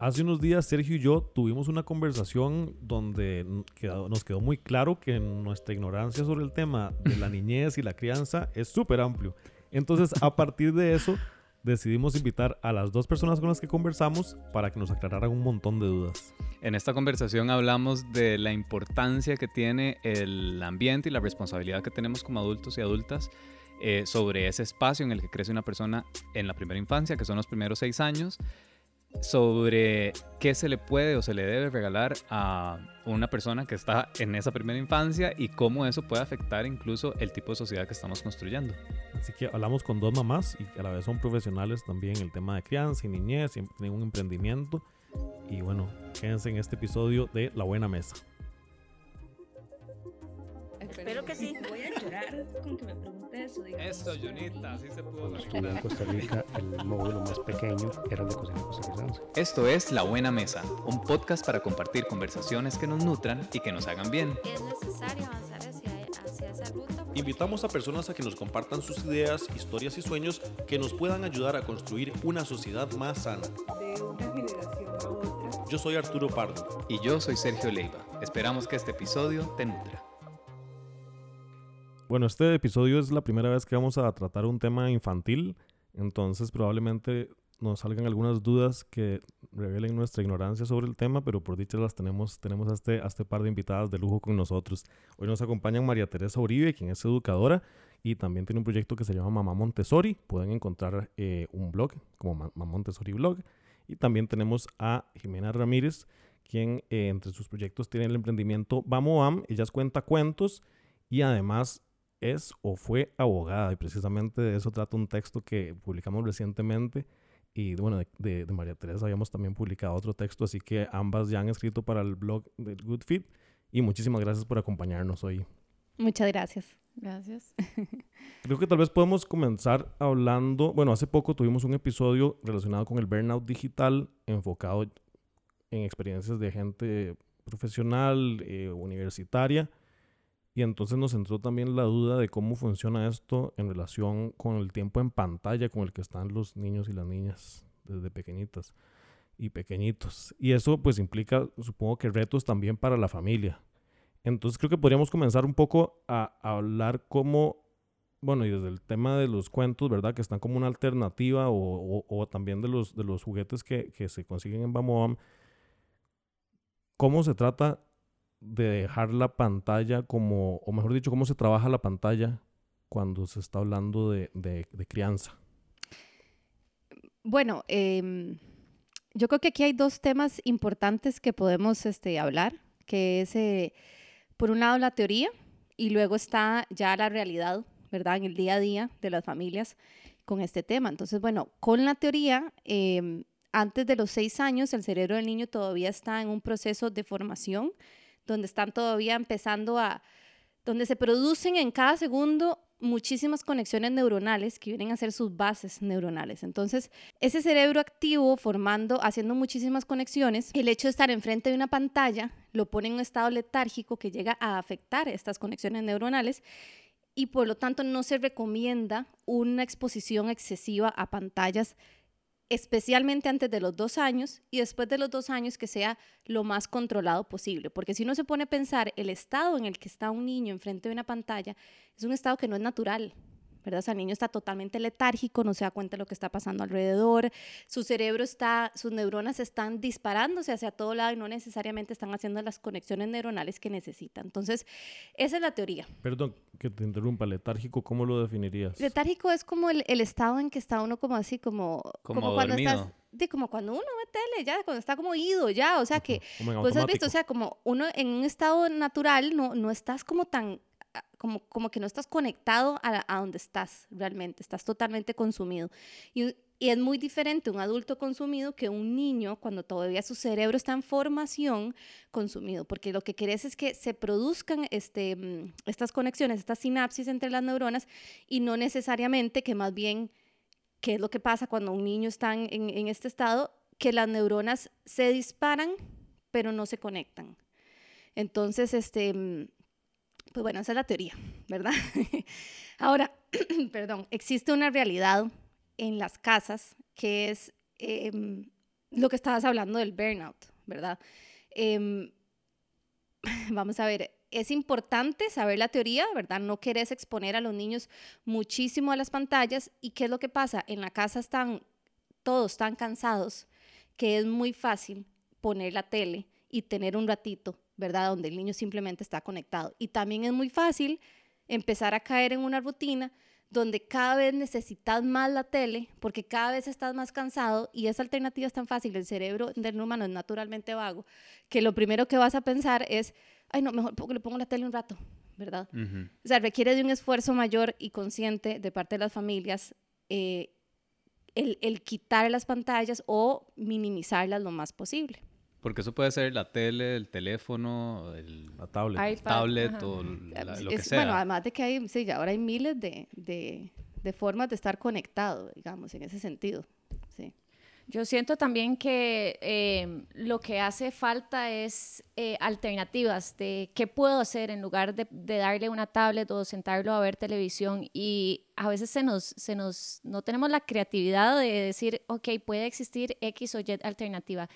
Hace unos días Sergio y yo tuvimos una conversación donde nos quedó muy claro que nuestra ignorancia sobre el tema de la niñez y la crianza es súper amplio. Entonces, a partir de eso, decidimos invitar a las dos personas con las que conversamos para que nos aclararan un montón de dudas. En esta conversación hablamos de la importancia que tiene el ambiente y la responsabilidad que tenemos como adultos y adultas eh, sobre ese espacio en el que crece una persona en la primera infancia, que son los primeros seis años, sobre qué se le puede o se le debe regalar a una persona que está en esa primera infancia y cómo eso puede afectar incluso el tipo de sociedad que estamos construyendo. Así que hablamos con dos mamás y a la vez son profesionales también en el tema de crianza y niñez, tienen un emprendimiento. Y bueno, quédense en este episodio de La Buena Mesa. Espero que sí. Voy a llorar con que me pregunte eso. Eso, Junita, así se pudo. Cuando estuve en Costa Rica, el módulo más pequeño era el de cocina costarricense. Esto es La Buena Mesa, un podcast para compartir conversaciones que nos nutran y que nos hagan bien. Es necesario avanzar hacia, hacia esa ruta. Invitamos a personas a que nos compartan sus ideas, historias y sueños que nos puedan ayudar a construir una sociedad más sana. De una generación a otra. Yo soy Arturo Pardo. Y yo soy Sergio Leiva. Esperamos que este episodio te nutra. Bueno, este episodio es la primera vez que vamos a tratar un tema infantil, entonces probablemente nos salgan algunas dudas que revelen nuestra ignorancia sobre el tema, pero por dicha las tenemos, tenemos a este, a este par de invitadas de lujo con nosotros. Hoy nos acompañan María Teresa Uribe, quien es educadora y también tiene un proyecto que se llama Mamá Montessori. Pueden encontrar eh, un blog como Mamá Montessori Blog. Y también tenemos a Jimena Ramírez, quien eh, entre sus proyectos tiene el emprendimiento Am. Ella cuenta cuentos y además es o fue abogada y precisamente de eso trata un texto que publicamos recientemente y bueno, de, María Teresa habíamos también publicado otro texto, así que ambas ya han escrito para el blog del Good Fit y muchísimas gracias por acompañarnos hoy. Muchas gracias. Gracias. Creo que tal vez podemos comenzar hablando, bueno, hace poco tuvimos un episodio relacionado con el burnout digital enfocado en experiencias de gente profesional, eh, universitaria y entonces nos entró también la duda de cómo funciona esto en relación con el tiempo en pantalla con el que están los niños y las niñas desde pequeñitas y pequeñitos. Y eso pues implica, supongo que retos también para la familia. Entonces creo que podríamos comenzar un poco a, hablar cómo, bueno, y desde el tema de los cuentos, ¿verdad? Que están como una alternativa o, también de los, de los juguetes que, que se consiguen en Bamoam. ¿Cómo se trata de dejar la pantalla como, o mejor dicho, cómo se trabaja la pantalla cuando se está hablando de, crianza? Bueno, em, yo creo que aquí hay dos temas importantes que podemos este, hablar, que es, eh, por un lado, la teoría y luego está ya la realidad, ¿verdad? En el día a día de las familias con este tema. Entonces, bueno, con la teoría, em, antes de los seis años, el cerebro del niño todavía está en un proceso de formación donde están todavía empezando a, donde se producen en cada segundo muchísimas conexiones neuronales que vienen a ser sus bases neuronales. Entonces, ese cerebro activo formando, haciendo muchísimas conexiones, el hecho de estar enfrente de una pantalla lo pone en un estado letárgico que llega a afectar estas conexiones neuronales y por lo tanto no se recomienda una exposición excesiva a pantallas especialmente antes de los dos años y después de los dos años que sea lo más controlado posible. Porque si uno se pone a pensar, el estado en el que está un niño enfrente de una pantalla es un estado que no es natural. ¿Verdad? O sea, el niño está totalmente letárgico, no se da cuenta de lo que está pasando alrededor, su cerebro está, sus neuronas están disparándose hacia todo lado y no necesariamente están haciendo las conexiones neuronales que necesitan. Entonces, esa es la teoría. Perdón que te interrumpa, letárgico, ¿cómo lo definirías? Letárgico es como el, el estado en que está uno como así, como, como, cuando estás de como cuando uno ve tele, ya, cuando está como ido, ya, o sea que, pues has visto, o sea, como uno en un estado natural no, no estás como tan como, como que no estás conectado a, a donde estás realmente, estás totalmente consumido. Y, y, es muy diferente un adulto consumido que un niño cuando todavía su cerebro está en formación consumido, porque lo que querés es que se produzcan este, mm, estas conexiones, estas sinapsis entre las neuronas y no necesariamente que más bien, ¿qué es lo que pasa cuando un niño está en, este estado? Que las neuronas se disparan, pero no se conectan. Entonces, este mm, pues bueno, esa es la teoría, ¿verdad? Ahora, perdón, existe una realidad en las casas que es em, lo que estabas hablando del burnout, ¿verdad? Em, vamos a ver, es importante saber la teoría, ¿verdad? No querés exponer a los niños muchísimo a las pantallas. ¿Y qué es lo que pasa? En la casa están todos tan cansados que es muy fácil poner la tele y tener un ratito, ¿verdad? Donde el niño simplemente está conectado. Y también es muy fácil empezar a caer en una rutina donde cada vez necesitas más la tele porque cada vez estás más cansado y esa alternativa es tan fácil, el cerebro del humano es naturalmente vago, que lo primero que vas a pensar es, ay no, mejor le pongo la tele un rato, ¿verdad? O sea, requiere de un esfuerzo mayor y consciente de parte de las familias eh, el, el quitar las pantallas o minimizarlas lo más posible. Porque eso puede ser la tele, el teléfono, el, La tablet. iPad, tablet ajá. o la- lo Es- que sea. Bueno, además de que hay, sí, ya ahora hay miles de, de, de formas de estar conectado, digamos, en ese sentido. Sí. Yo siento también que eh, lo que hace falta es eh, alternativas de qué puedo hacer en lugar de, de darle una tablet o sentarlo a ver televisión. Y a veces se nos, se nos, no tenemos la creatividad de decir, ok, puede existir X o Y alternativa.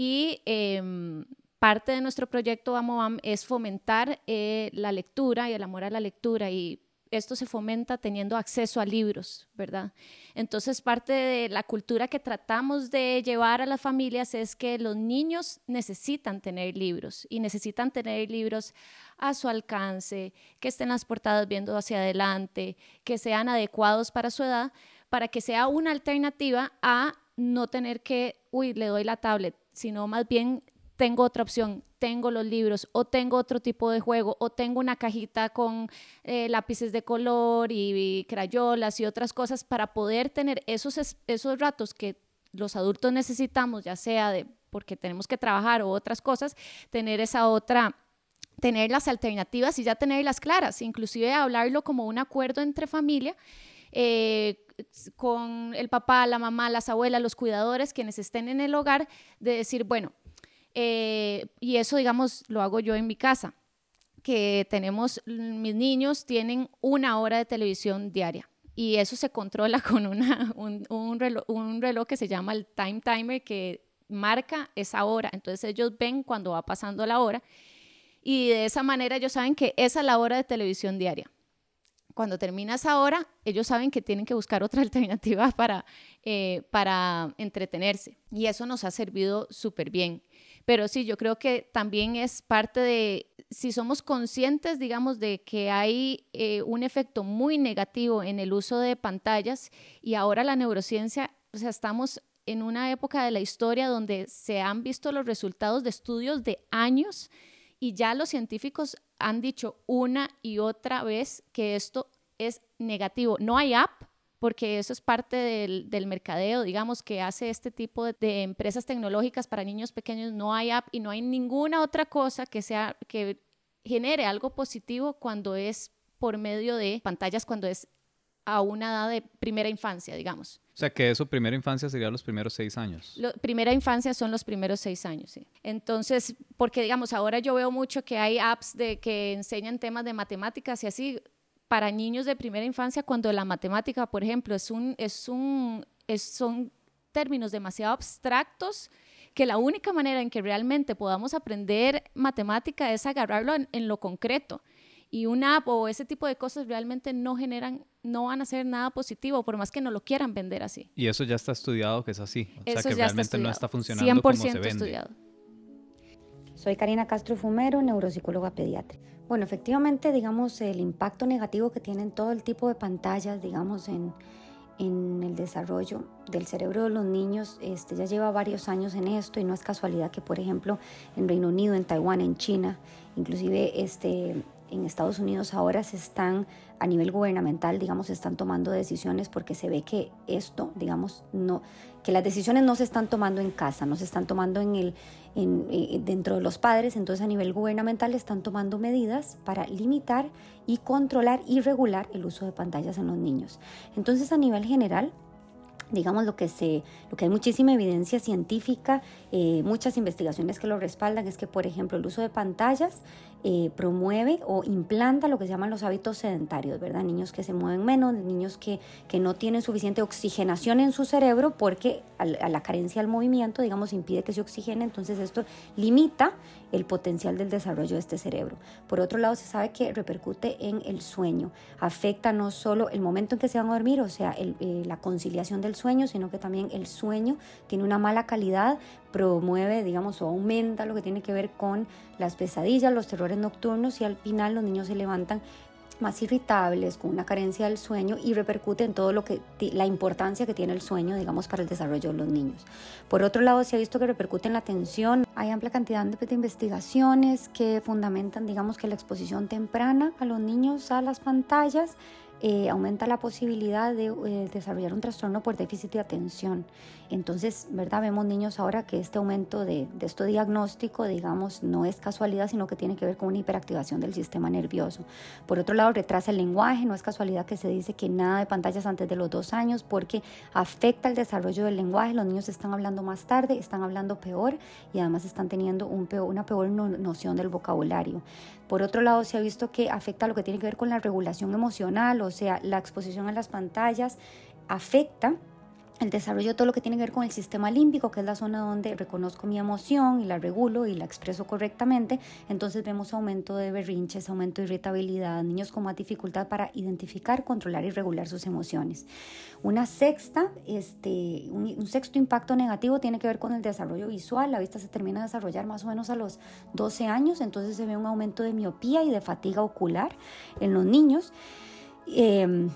Y em, parte de nuestro proyecto AMOAM es fomentar eh, la lectura y el amor a la lectura. Y esto se fomenta teniendo acceso a libros, ¿verdad? Entonces, parte de la cultura que tratamos de llevar a las familias es que los niños necesitan tener libros y necesitan tener libros a su alcance, que estén las portadas viendo hacia adelante, que sean adecuados para su edad, para que sea una alternativa a no tener que, uy, le doy la tablet, sino más bien tengo otra opción, tengo los libros o tengo otro tipo de juego o tengo una cajita con eh, lápices de color y, y crayolas y otras cosas para poder tener esos, es- esos ratos que los adultos necesitamos, ya sea de porque tenemos que trabajar o otras cosas, tener esa otra tener las alternativas y ya tenerlas claras, inclusive hablarlo como un acuerdo entre familia, eh, con el papá, la mamá, las abuelas, los cuidadores, quienes estén en el hogar, de decir, bueno, eh, y eso, digamos, lo hago yo en mi casa, que tenemos, mis niños tienen una hora de televisión diaria. Y eso se controla con una, un, un reloj, un reloj que se llama el time timer, que marca esa hora. Entonces ellos ven cuando va pasando la hora y de esa manera ellos saben que esa es la hora de televisión diaria. Cuando termina esa hora, ellos saben que tienen que buscar otra alternativa para, eh, para entretenerse. Y eso nos ha servido súper bien. Pero sí, yo creo que también es parte de, si somos conscientes, digamos, de que hay eh, un efecto muy negativo en el uso de pantallas y ahora la neurociencia, o sea, estamos en una época de la historia donde se han visto los resultados de estudios de años y ya los científicos han dicho una y otra vez que esto es negativo. No hay app, porque eso es parte del, del mercadeo, digamos, que hace este tipo de, de, empresas tecnológicas para niños pequeños. No hay app y no hay ninguna otra cosa que, sea, que genere algo positivo cuando es por medio de pantallas, cuando es a una edad de primera infancia, digamos. O sea, que eso, primera infancia, sería los primeros seis años. Lo, primera infancia son los primeros seis años, sí. Entonces, porque digamos, ahora yo veo mucho que hay apps de que enseñan temas de matemáticas y así para niños de primera infancia, cuando la matemática, por ejemplo, es un, es un, es, son términos demasiado abstractos que la única manera en que realmente podamos aprender matemática es agarrarlo en, en lo concreto y una app o ese tipo de cosas realmente no generan, no van a ser nada positivo, por más que no lo quieran vender así. Y eso ya está estudiado que es así. O eso sea, que ya realmente está no está funcionando 100% como se vende. estudiado. Soy Karina Castro Fumero, neuropsicóloga pediatra. Bueno, efectivamente, digamos, el impacto negativo que tienen todo el tipo de pantallas, digamos, en, en el desarrollo del cerebro de los niños, este, ya lleva varios años en esto y no es casualidad que, por ejemplo, en Reino Unido, en Taiwán, en China, inclusive este, en Estados Unidos ahora se están a nivel gubernamental, digamos, se están tomando decisiones porque se ve que esto, digamos, no, que las decisiones no se están tomando en casa, no se están tomando en el, en, eh, dentro de los padres, entonces a nivel gubernamental están tomando medidas para limitar y controlar y regular el uso de pantallas en los niños. Entonces a nivel general, digamos lo que se lo que hay muchísima evidencia científica eh, muchas investigaciones que lo respaldan es que por ejemplo el uso de pantallas eh, promueve o implanta lo que se llaman los hábitos sedentarios, ¿verdad? Niños que se mueven menos, niños que, que no tienen suficiente oxigenación en su cerebro porque a, la carencia del movimiento, digamos, impide que se oxigene, entonces esto limita el potencial del desarrollo de este cerebro. Por otro lado, se sabe que repercute en el sueño, afecta no solo el momento en que se van a dormir, o sea, eh, la conciliación del sueño, sino que también el sueño tiene una mala calidad, promueve, digamos, o aumenta lo que tiene que ver con las pesadillas, los terrores nocturnos y al final los niños se levantan más irritables, con una carencia del sueño y repercute en todo lo que la importancia que tiene el sueño, digamos, para el desarrollo de los niños. Por otro lado, se ha visto que repercute en la atención. Hay amplia cantidad de investigaciones que fundamentan, digamos, que la exposición temprana a los niños a las pantallas eh, aumenta la posibilidad de eh, desarrollar un trastorno por déficit de atención. Entonces, ¿verdad? Vemos niños ahora que este aumento de, esto diagnóstico, digamos, no es casualidad, sino que tiene que ver con una hiperactivación del sistema nervioso. Por otro lado, retrasa el lenguaje, no es casualidad que se dice que nada de pantallas antes de los dos años porque afecta el desarrollo del lenguaje, los niños están hablando más tarde, están hablando peor y además están teniendo un una peor noción del vocabulario. Por otro lado, se ha visto que afecta lo que tiene que ver con la regulación emocional, o sea, la exposición a las pantallas afecta el desarrollo de todo lo que tiene que ver con el sistema límbico, que es la zona donde reconozco mi emoción y la regulo y la expreso correctamente, entonces vemos aumento de berrinches, aumento de irritabilidad, niños con más dificultad para identificar, controlar y regular sus emociones. Una sexta, este, un, sexto impacto negativo tiene que ver con el desarrollo visual, la vista se termina de desarrollar más o menos a los 12 años, entonces se ve un aumento de miopía y de fatiga ocular en los niños. Em,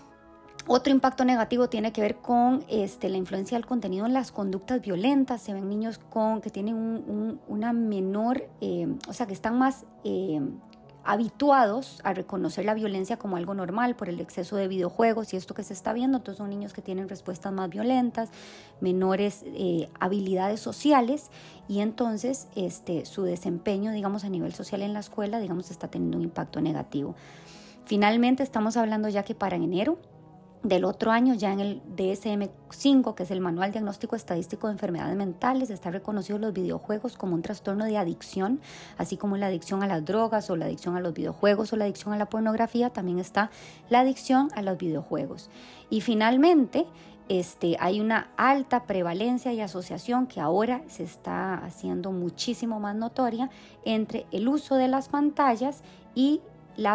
otro impacto negativo tiene que ver con este, la influencia del contenido en las conductas violentas. Se ven niños con, que tienen una menor, eh, o sea, que están más eh, habituados a reconocer la violencia como algo normal por el exceso de videojuegos y esto que se está viendo. Entonces son niños que tienen respuestas más violentas, menores eh, habilidades sociales y entonces este, su desempeño, digamos, a nivel social en la escuela, digamos, está teniendo un impacto negativo. Finalmente, estamos hablando ya que para enero del otro año, ya en el DSM-5, que es el Manual Diagnóstico Estadístico de Enfermedades Mentales, está reconocido los videojuegos como un trastorno de adicción, así como la adicción a las drogas o la adicción a los videojuegos o la adicción a la pornografía, también está la adicción a los videojuegos. Y finalmente, este, hay una alta prevalencia y asociación que ahora se está haciendo muchísimo más notoria entre el uso de las pantallas y la,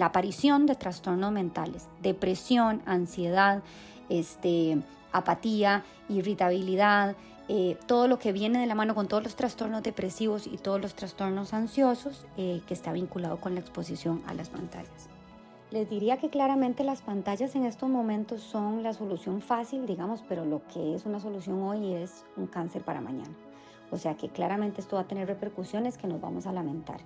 aparición de trastornos mentales, depresión, ansiedad, este, apatía, irritabilidad, eh, todo lo que viene de la mano con todos los trastornos depresivos y todos los trastornos ansiosos eh, que está vinculado con la exposición a las pantallas. Les diría que claramente las pantallas en estos momentos son la solución fácil, digamos, pero lo que es una solución hoy es un cáncer para mañana. O sea que claramente esto va a tener repercusiones que nos vamos a lamentar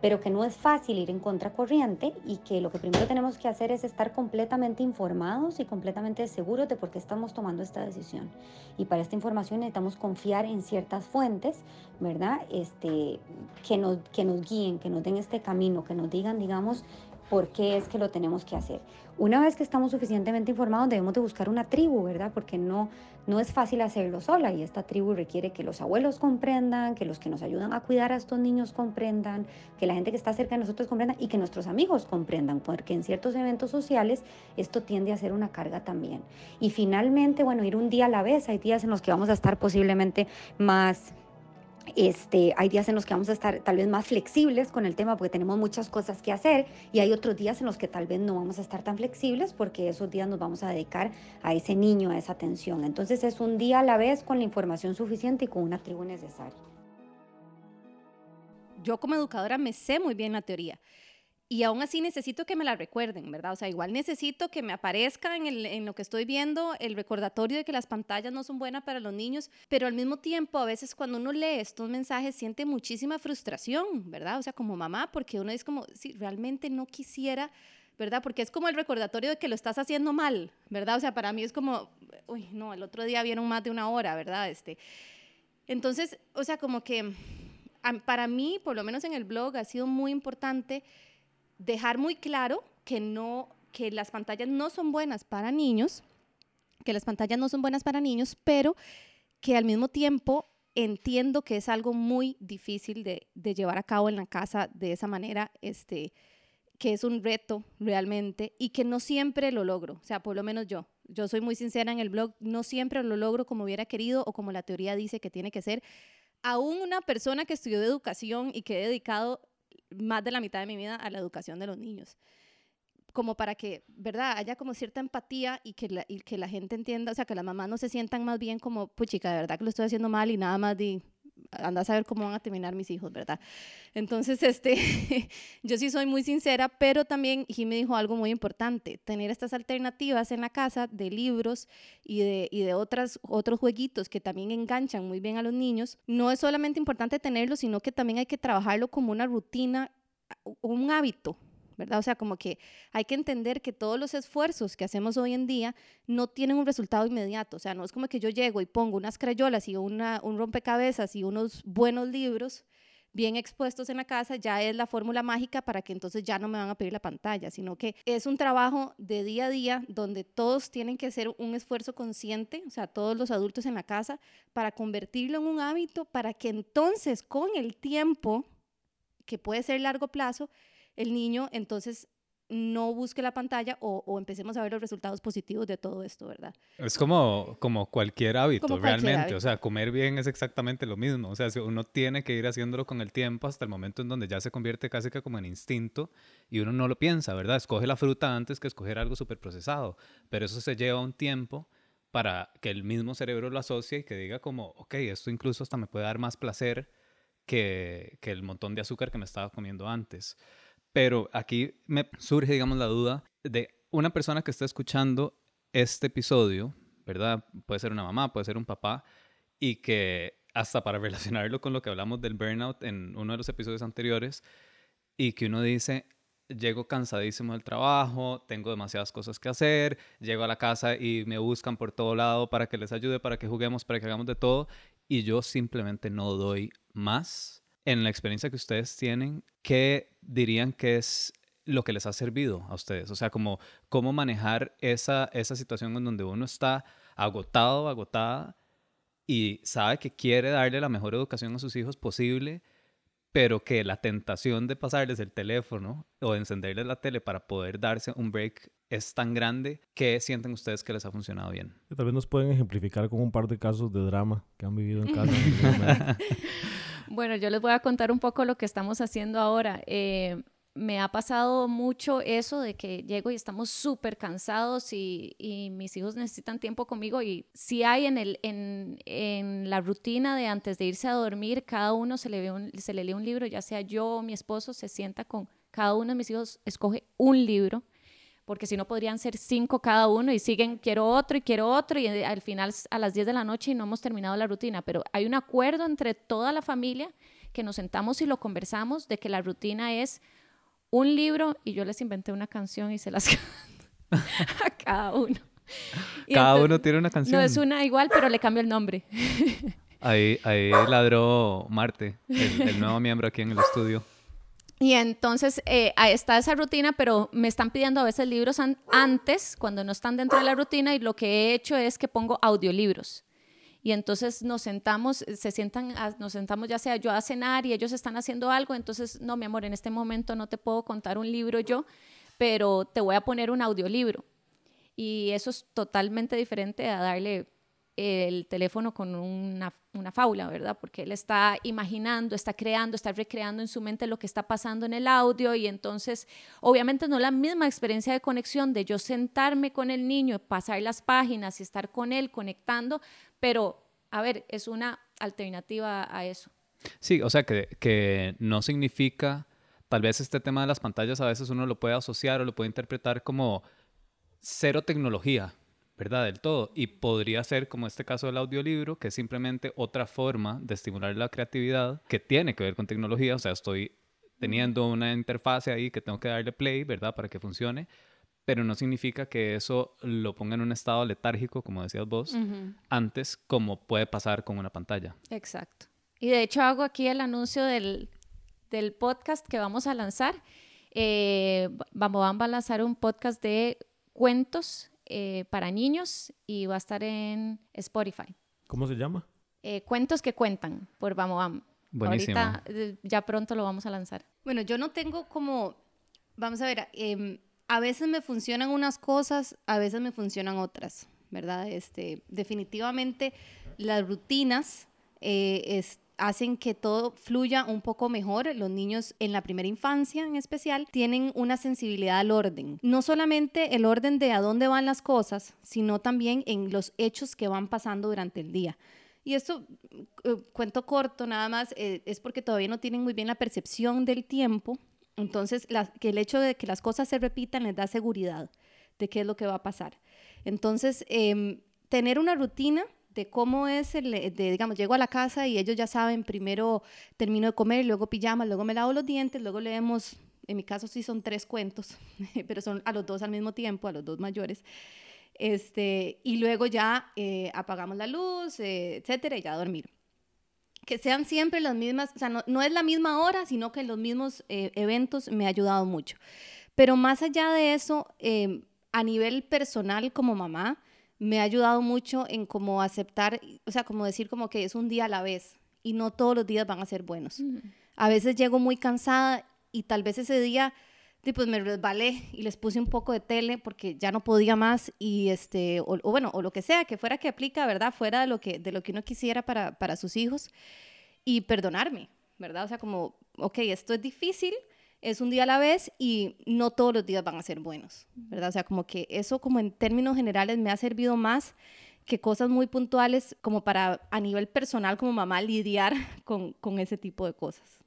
pero que no es fácil ir en contracorriente y que lo que primero tenemos que hacer es estar completamente informados y completamente seguros de por qué estamos tomando esta decisión. Y para esta información necesitamos confiar en ciertas fuentes, ¿verdad? Este, que, nos, que nos guíen, que nos den este camino, que nos digan, digamos, por qué es que lo tenemos que hacer. Una vez que estamos suficientemente informados, debemos de buscar una tribu, ¿verdad? Porque no, no es fácil hacerlo sola y esta tribu requiere que los abuelos comprendan, que los que nos ayudan a cuidar a estos niños comprendan, que la gente que está cerca de nosotros comprenda y que nuestros amigos comprendan, porque en ciertos eventos sociales esto tiende a ser una carga también. Y finalmente, bueno, ir un día a la vez, hay días en los que vamos a estar posiblemente más este, hay días en los que vamos a estar tal vez más flexibles con el tema porque tenemos muchas cosas que hacer y hay otros días en los que tal vez no vamos a estar tan flexibles porque esos días nos vamos a dedicar a ese niño, a esa atención. Entonces es un día a la vez con la información suficiente y con una tribu necesaria. Yo como educadora me sé muy bien la teoría y aún así necesito que me la recuerden, ¿verdad? O sea, igual necesito que me aparezca en, lo que estoy viendo el recordatorio de que las pantallas no son buenas para los niños, pero al mismo tiempo a veces cuando uno lee estos mensajes siente muchísima frustración, ¿verdad? O sea, como mamá, porque uno es como, si realmente no quisiera, ¿verdad? Porque es como el recordatorio de que lo estás haciendo mal, ¿verdad? O sea, para mí es como, uy, no, el otro día vieron más de una hora, ¿verdad? Este, entonces, o sea, como que para mí, por lo menos en el blog, ha sido muy importante dejar muy claro que, no, que las pantallas no son buenas para niños, que las pantallas no son buenas para niños, pero que al mismo tiempo entiendo que es algo muy difícil de, llevar a cabo en la casa de esa manera, este, que es un reto realmente y que no siempre lo logro, o sea, por lo menos yo. Yo soy muy sincera en el blog, no siempre lo logro como hubiera querido o como la teoría dice que tiene que ser. Aún una persona que estudió educación y que he dedicado más de la mitad de mi vida a la educación de los niños como para que, ¿verdad? Haya como cierta empatía y que, la, y que la gente entienda, o sea, que las mamás no se sientan más bien como, pues chica, de verdad que lo estoy haciendo mal y nada más de, anda a saber cómo van a terminar mis hijos, ¿verdad? Entonces, este, yo sí soy muy sincera, pero también me dijo algo muy importante, tener estas alternativas en la casa de libros y de, y de otras, otros jueguitos que también enganchan muy bien a los niños. No es solamente importante tenerlo, sino que también hay que trabajarlo como una rutina, un hábito, ¿verdad? O sea, como que hay que entender que todos los esfuerzos que hacemos hoy en día no tienen un resultado inmediato. O sea, no es como que yo llego y pongo unas crayolas y una, un rompecabezas y unos buenos libros bien expuestos en la casa, ya es la fórmula mágica para que entonces ya no me van a pedir la pantalla, sino que es un trabajo de día a día donde todos tienen que hacer un esfuerzo consciente, o sea, todos los adultos en la casa, para convertirlo en un hábito, para que entonces con el tiempo, que puede ser largo plazo, el niño entonces no busque la pantalla o, empecemos a ver los resultados positivos de todo esto, ¿verdad? Es como, como cualquier hábito, realmente. O sea, comer bien es exactamente lo mismo. O sea, uno tiene que ir haciéndolo con el tiempo hasta el momento en donde ya se convierte casi que como en instinto y uno no lo piensa, ¿verdad? Escoge la fruta antes que escoger algo súper procesado. Pero eso se lleva un tiempo para que el mismo cerebro lo asocie y que diga como, ok, esto incluso hasta me puede dar más placer que, que el montón de azúcar que me estaba comiendo antes. Pero aquí me surge, digamos, la duda de una persona que está escuchando este episodio, ¿verdad? Puede ser una mamá, puede ser un papá, y que hasta para relacionarlo con lo que hablamos del burnout en uno de los episodios anteriores, y que uno dice, llego cansadísimo del trabajo, tengo demasiadas cosas que hacer, llego a la casa y me buscan por todo lado para que les ayude, para que juguemos, para que hagamos de todo, y yo simplemente no doy más en la experiencia que ustedes tienen, ¿qué dirían que es lo que les ha servido a ustedes? O sea, como cómo manejar esa, esa situación en donde uno está agotado, agotada y sabe que quiere darle la mejor educación a sus hijos posible, pero que la tentación de pasarles el teléfono o de encenderles la tele para poder darse un break es tan grande que sienten ustedes que les ha funcionado bien. Tal vez nos pueden ejemplificar con un par de casos de drama que han vivido en casa. bueno, yo les voy a contar un poco lo que estamos haciendo ahora. Eh, me ha pasado mucho eso de que llego y estamos súper cansados y, mis hijos necesitan tiempo conmigo y si hay en, el, en, la rutina de antes de irse a dormir, cada uno se le, ve se le lee un libro, ya sea yo o mi esposo, se sienta con cada uno de mis hijos, escoge un libro, porque si no podrían ser cinco cada uno y siguen, quiero otro y quiero otro y al final a las 10 de la noche y no hemos terminado la rutina, pero hay un acuerdo entre toda la familia que nos sentamos y lo conversamos de que la rutina es un libro y yo les inventé una canción y se las a cada uno. cada uno tiene una canción. No es una igual, pero le cambio el nombre. ahí, ahí ladró Marte, el, nuevo miembro aquí en el estudio. Y entonces eh, está esa rutina, pero me están pidiendo a veces libros antes, cuando no están dentro de la rutina, y lo que he hecho es que pongo audiolibros y entonces nos sentamos, eh, se sientan, nos sentamos ya sea yo a cenar y ellos están haciendo algo, entonces, no, mi amor, en este momento no te puedo contar un libro yo, pero te voy a poner un audiolibro. Y eso es totalmente diferente a darle el teléfono con una, una fábula, ¿verdad? Porque él está imaginando, está creando, está recreando en su mente lo que está pasando en el audio y entonces obviamente no la misma experiencia de conexión de yo sentarme con el niño, pasar las páginas y estar con él conectando, pero a ver, es una alternativa a eso. Sí, o sea que, que no significa, tal vez este tema de las pantallas a veces uno lo puede asociar o lo puede interpretar como cero tecnología, ¿verdad? Del todo. Y podría ser como este caso del audiolibro, que es simplemente otra forma de estimular la creatividad que tiene que ver con tecnología. O sea, estoy teniendo una interfase ahí que tengo que darle play, ¿verdad? Para que funcione. Pero no significa que eso lo ponga en un estado letárgico, como decías vos, antes, como puede pasar con una pantalla. Exacto. Y de hecho hago aquí el anuncio del, del podcast que vamos a lanzar. Eh, vamos a lanzar un podcast de cuentos eh, para niños y va a estar en Spotify. ¿Cómo se llama? eh, Cuentos que cuentan por Vamos Bam. Buenísimo. Ahorita eh, ya pronto lo vamos a lanzar. Bueno, yo no tengo como, vamos a ver, em, a veces me funcionan unas cosas, a veces me funcionan otras, ¿verdad? Este, definitivamente las rutinas eh, es- hacen que todo fluya un poco mejor. Los niños en la primera infancia en especial tienen una sensibilidad al orden. No solamente el orden de a dónde van las cosas, sino también en los hechos que van pasando durante el día. Y esto, eh, cuento corto nada más, eh, es porque todavía no tienen muy bien la percepción del tiempo. Entonces, que el hecho de que las cosas se repitan les da seguridad de qué es lo que va a pasar. Entonces, em, tener una rutina de cómo es el, eh, de, digamos, llego a la casa y ellos ya saben, primero termino de comer, luego pijama, luego me lavo los dientes, luego leemos, en mi caso sí son tres cuentos, pero son a los dos al mismo tiempo, a los dos mayores. Este, y luego ya eh, apagamos la luz, eh, etcétera, y ya a dormir. Que sean siempre las mismas, o sea, no, no es la misma hora, sino que los mismos eventos me ha ayudado mucho. Pero más allá de eso, a nivel personal como mamá, me ha ayudado mucho en como aceptar, o sea, como decir como que es un día a la vez y no todos los días van a ser buenos. A veces llego muy cansada y tal vez ese día pues me resbalé y les puse un poco de tele porque ya no podía más y este, o, o bueno, o lo que sea, que fuera que aplica, ¿verdad? Fuera de lo que, de lo que uno quisiera para, para sus hijos y perdonarme, ¿verdad? O sea, como, ok, esto es difícil, es un día a la vez y no todos los días van a ser buenos, ¿verdad? O sea, como que eso como en términos generales me ha servido más que cosas muy puntuales como para a nivel personal como mamá lidiar con, con ese tipo de cosas,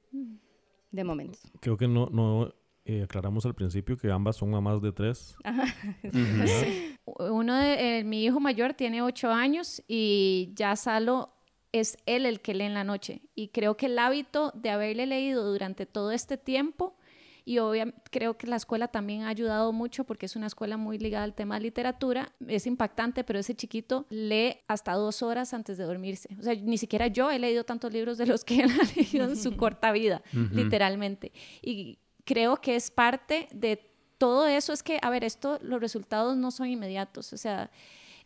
de momentos. Creo que no, no eh, aclaramos al principio que ambas son mamás de tres. Ajá. Uno de eh, mi hijo mayor tiene ocho años y ya Salo es él el que lee en la noche. Y creo que el hábito de haberle leído durante todo este tiempo, y obviamente creo que la escuela también ha ayudado mucho porque es una escuela muy ligada al tema de literatura, es impactante, pero ese chiquito lee hasta dos horas antes de dormirse. O sea, ni siquiera yo he leído tantos libros de los que él ha leído en su corta vida, Ujú. literalmente. Y creo que es parte de todo eso, es que, a ver, esto, los resultados no son inmediatos, o sea,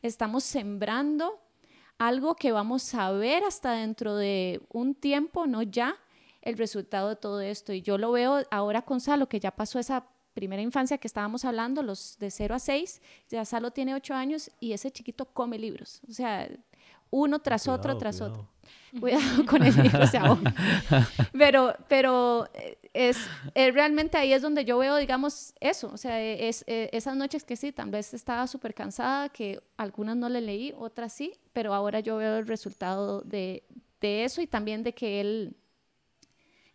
estamos sembrando algo que vamos a ver hasta dentro de un tiempo, no ya, el resultado de todo esto. Y yo lo veo ahora con Salo, que ya pasó esa primera infancia que estábamos hablando, los de 0 a 6, ya Salo tiene 8 años y ese chiquito come libros, o sea, uno tras otro, Cuidado, tras cuidado. otro. Cuidado con el libro, se ahoga. Pero, pero eh, es, eh, realmente ahí es donde yo veo, digamos, eso. O sea, es, eh, esas noches que sí, tal vez estaba súper cansada, que algunas no le leí, otras sí, pero ahora yo veo el resultado de, de eso y también de que él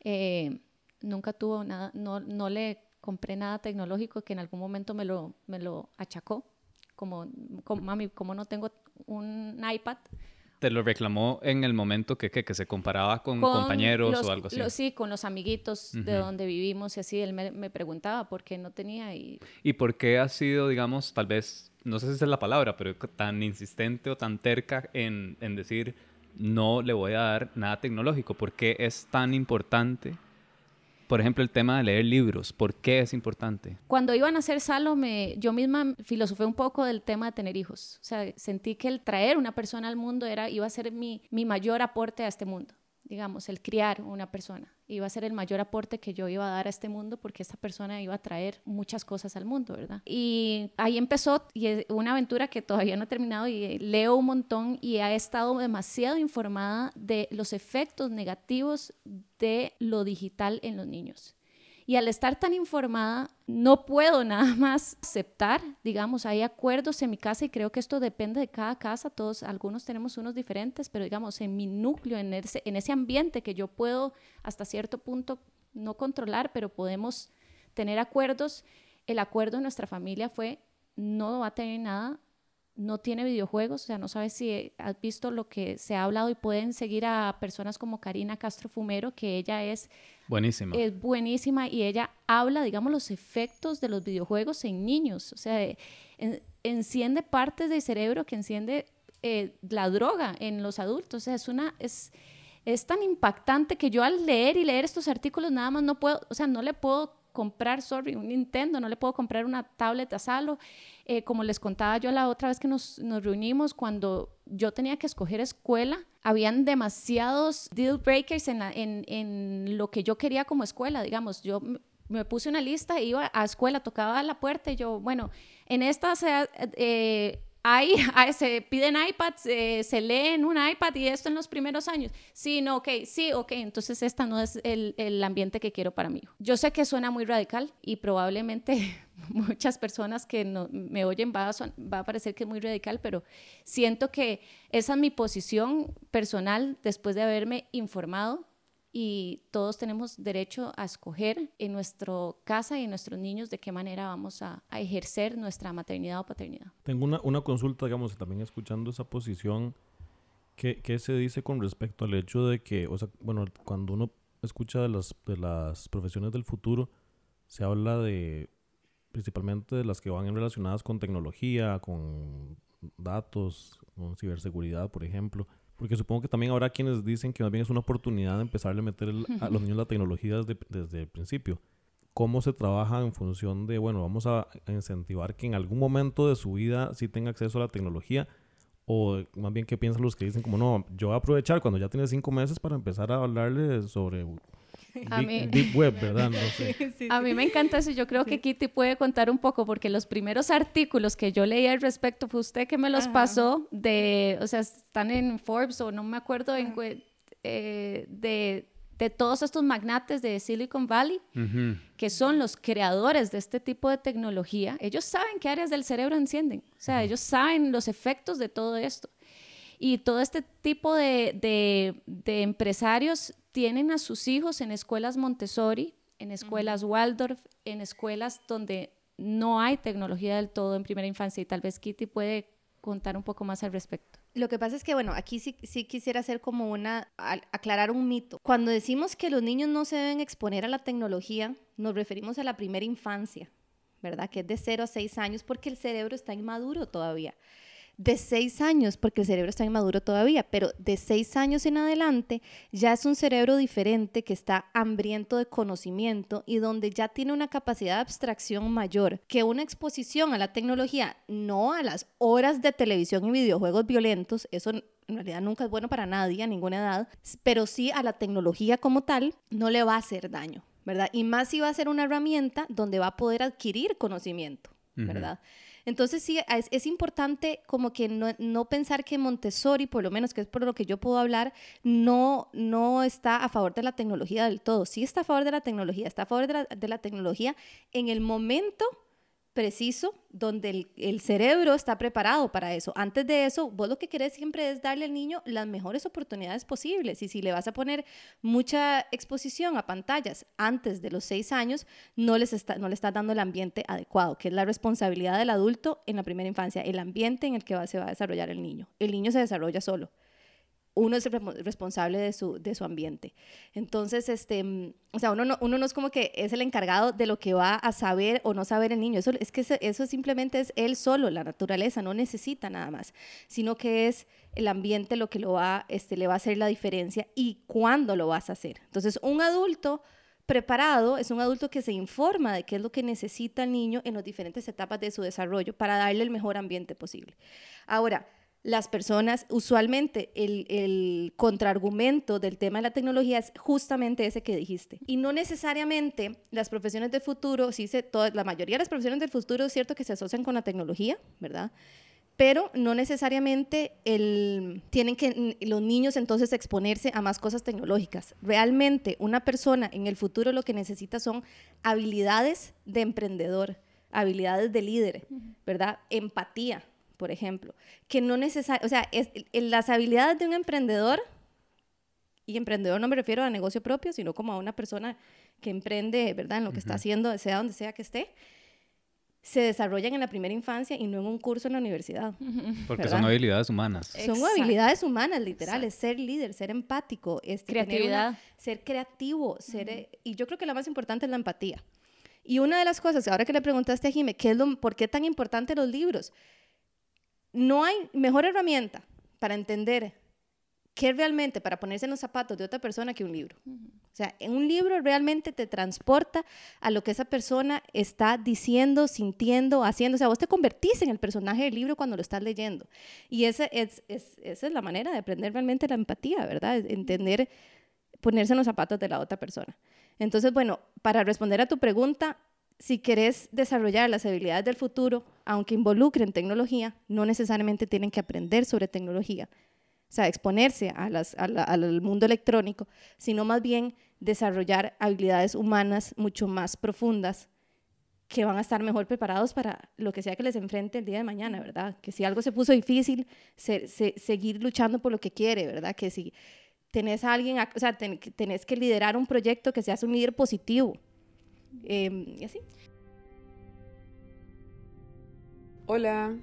eh, nunca tuvo nada, no, no le compré nada tecnológico que en algún momento me lo, me lo achacó. Como, como, mami, como no tengo un iPad, Te lo reclamó en el momento que, que, que se comparaba con, con compañeros los- o algo así. los- sí, con los amiguitos de Ujú. donde vivimos y así. Él me, me preguntaba por qué no tenía y ¿Y por qué ha sido, digamos, tal vez, no sé si esa es la palabra, pero tan insistente o tan terca en, en decir no le voy a dar nada tecnológico? ¿Por qué es tan importante? Por ejemplo, el tema de leer libros. ¿Por qué es importante? Cuando iban a hacer Salo, me, yo misma filosofé un poco del tema de tener hijos. O sea, sentí que el traer una persona al mundo era, iba a ser mi mayor aporte a este mundo. Digamos, el criar una persona. Iba a ser el mayor aporte que yo iba a dar a este mundo porque esta persona iba a traer muchas cosas al mundo, ¿verdad? Y ahí empezó y es una aventura que todavía no he terminado y leo un montón y he estado demasiado informada de los efectos negativos de lo digital en los niños. Y al estar tan informada, no puedo nada más aceptar, digamos, hay acuerdos en mi casa y creo que esto depende de cada casa, todos, algunos tenemos unos diferentes, pero digamos, en mi núcleo, en ese, en ese ambiente que yo puedo hasta cierto punto no controlar, pero podemos tener acuerdos, el acuerdo en nuestra familia fue, no va a tener nada, no tiene videojuegos, o sea, no sabes si has visto lo que se ha hablado y pueden seguir a personas como Karina Castro Fumero, que ella es Buenísima. es buenísima y ella habla, digamos, los efectos de los videojuegos en niños. O sea, en- enciende partes del cerebro que enciende eh, la droga en los adultos. O sea, es una... Es, es tan impactante que yo al leer y leer estos artículos nada más no puedo, o sea, no le puedo comprar, sorry, un Nintendo, no le puedo comprar una tablet a Salo. Eh, como les contaba yo la otra vez que nos, nos reunimos, cuando yo tenía que escoger escuela, habían demasiados deal breakers en, la, en, en lo que yo quería como escuela, digamos. Yo me puse una lista, iba a escuela, tocaba la puerta y yo, bueno, en esta eh, hay, se piden iPads, eh, se lee en un iPad y esto en los primeros años. Sí, no, ok, sí, ok, entonces esta no es el, el ambiente que quiero para mí. Yo sé que suena muy radical y probablemente muchas personas que no, me oyen va a, va a parecer que es muy radical, pero siento que esa es mi posición personal después de haberme informado y todos tenemos derecho a escoger en nuestra casa y en nuestros niños de qué manera vamos a, ejercer nuestra maternidad o paternidad. Tengo una, una consulta, digamos, también escuchando esa posición, ¿qué, ¿qué, se dice con respecto al hecho de que, o sea, bueno, cuando uno escucha de las, de las profesiones del futuro, se habla de principalmente de las que van relacionadas con tecnología, con datos, con ciberseguridad, por ejemplo. Porque supongo que también habrá quienes dicen que más bien es una oportunidad de empezar a meter el, a los niños la tecnología desde, desde, el principio. ¿Cómo se trabaja en función de, bueno, vamos a incentivar que en algún momento de su vida sí tenga acceso a la tecnología? O más bien, ¿qué piensan los que dicen como, no, yo voy a aprovechar cuando ya tiene cinco meses para empezar a hablarle sobre a deep, mí, deep web, ¿verdad? No sé. Sí, sí, a mí me encanta eso. Yo creo que Kitty puede contar un poco, porque los primeros artículos que yo leí al respecto fue usted que me los Ajá. pasó de, o sea, están en Forbes o no me acuerdo, en, eh, de, de todos estos magnates de Silicon Valley, que son los creadores de este tipo de tecnología. Ellos saben qué áreas del cerebro encienden. O sea, ellos saben los efectos de todo esto. Y todo este tipo de, de, de empresarios tienen a sus hijos en escuelas Montessori, en escuelas Waldorf, en escuelas donde no hay tecnología del todo en primera infancia y tal vez Kitty puede contar un poco más al respecto. Lo que pasa es que, bueno, aquí sí, sí quisiera hacer como una, a- aclarar un mito. Cuando decimos que los niños no se deben exponer a la tecnología, nos referimos a la primera infancia, ¿verdad? Que es de 0 a 6 años porque el cerebro está inmaduro todavía. De 6 años porque el cerebro está inmaduro todavía, pero de 6 años en adelante ya es un cerebro diferente que está hambriento de conocimiento y donde ya tiene una capacidad de abstracción mayor que una exposición a la tecnología, no a las horas de televisión y videojuegos violentos, eso en realidad nunca es bueno para nadie a ninguna edad, pero sí a la tecnología como tal no le va a hacer daño, ¿verdad? Y más si va a ser una herramienta donde va a poder adquirir conocimiento. ¿verdad? Entonces sí, es, importante como que no, no pensar que Montessori, por lo menos que es por lo que yo puedo hablar, no, no está a favor de la tecnología del todo. Sí está a favor de la tecnología, está a favor de la, de la tecnología en el momento preciso donde el, el cerebro está preparado para eso. Antes de eso, vos lo que querés siempre es darle al niño las mejores oportunidades posibles. Y si le vas a poner mucha exposición a pantallas antes de los seis años, no, les está, no le estás dando el ambiente adecuado, que es la responsabilidad del adulto en la primera infancia, el ambiente en el que va- se va a desarrollar el niño. El niño se desarrolla solo uno es responsable de su, de su ambiente. Entonces, este, mm, o sea, uno no, uno no es como que es el encargado de lo que va a saber o no saber el niño. Eso, es que eso simplemente es él solo, la naturaleza, no necesita nada más, sino que es el ambiente lo que lo va, este, le va a hacer la diferencia y cuándo lo vas a hacer. Entonces, un adulto preparado es un adulto que se informa de qué es lo que necesita el niño en las diferentes etapas de su desarrollo para darle el mejor ambiente posible. Ahora, las personas, usualmente el, el contraargumento del tema de la tecnología es justamente ese que dijiste. Y no necesariamente las profesiones del futuro, sí se, toda, la mayoría de las profesiones del futuro es cierto que se asocian con la tecnología, ¿verdad? Pero no necesariamente el, tienen que los niños entonces exponerse a más cosas tecnológicas. Realmente una persona en el futuro lo que necesita son habilidades de emprendedor, habilidades de líder, ¿verdad? Empatía, por ejemplo, que no necesariamente, o sea, es, las habilidades de un emprendedor, y emprendedor no me refiero a negocio propio, sino como a una persona que emprende, ¿verdad? En lo que está haciendo, sea donde sea que esté, se desarrollan en la primera infancia y no en un curso en la universidad. Porque ¿verdad? son habilidades humanas. Son Exacto. habilidades humanas, literales, ser líder, ser empático, este, tener una- Creatividad. ser creativo, ser, eh, y yo creo que la más importante es la empatía. Y una de las cosas, ahora que le preguntaste a Jimé, ¿qué es lo, ¿por qué tan importante los libros? No hay mejor herramienta para entender ¿qué realmente para ponerse en los zapatos de otra persona que un libro? O sea, en un libro realmente te transporta a lo que esa persona está diciendo, sintiendo, haciendo. O sea, vos te convertís en el personaje del libro cuando lo estás leyendo. Y esa es, es, esa es la manera de aprender realmente la empatía, ¿verdad? Entender, ponerse en los zapatos de la otra persona. Entonces, bueno, para responder a tu pregunta, si querés desarrollar las habilidades del futuro, aunque involucren tecnología, no necesariamente tienen que aprender sobre tecnología, o sea, exponerse al mundo electrónico, sino más bien desarrollar habilidades humanas mucho más profundas que van a estar mejor preparados para lo que sea que les enfrente el día de mañana, ¿verdad? Que si algo se puso difícil, seguir luchando por lo que quiere, ¿verdad? Que si tenés a alguien, o sea, tenés que liderar un proyecto que seas un líder positivo, Em, y así. Hola,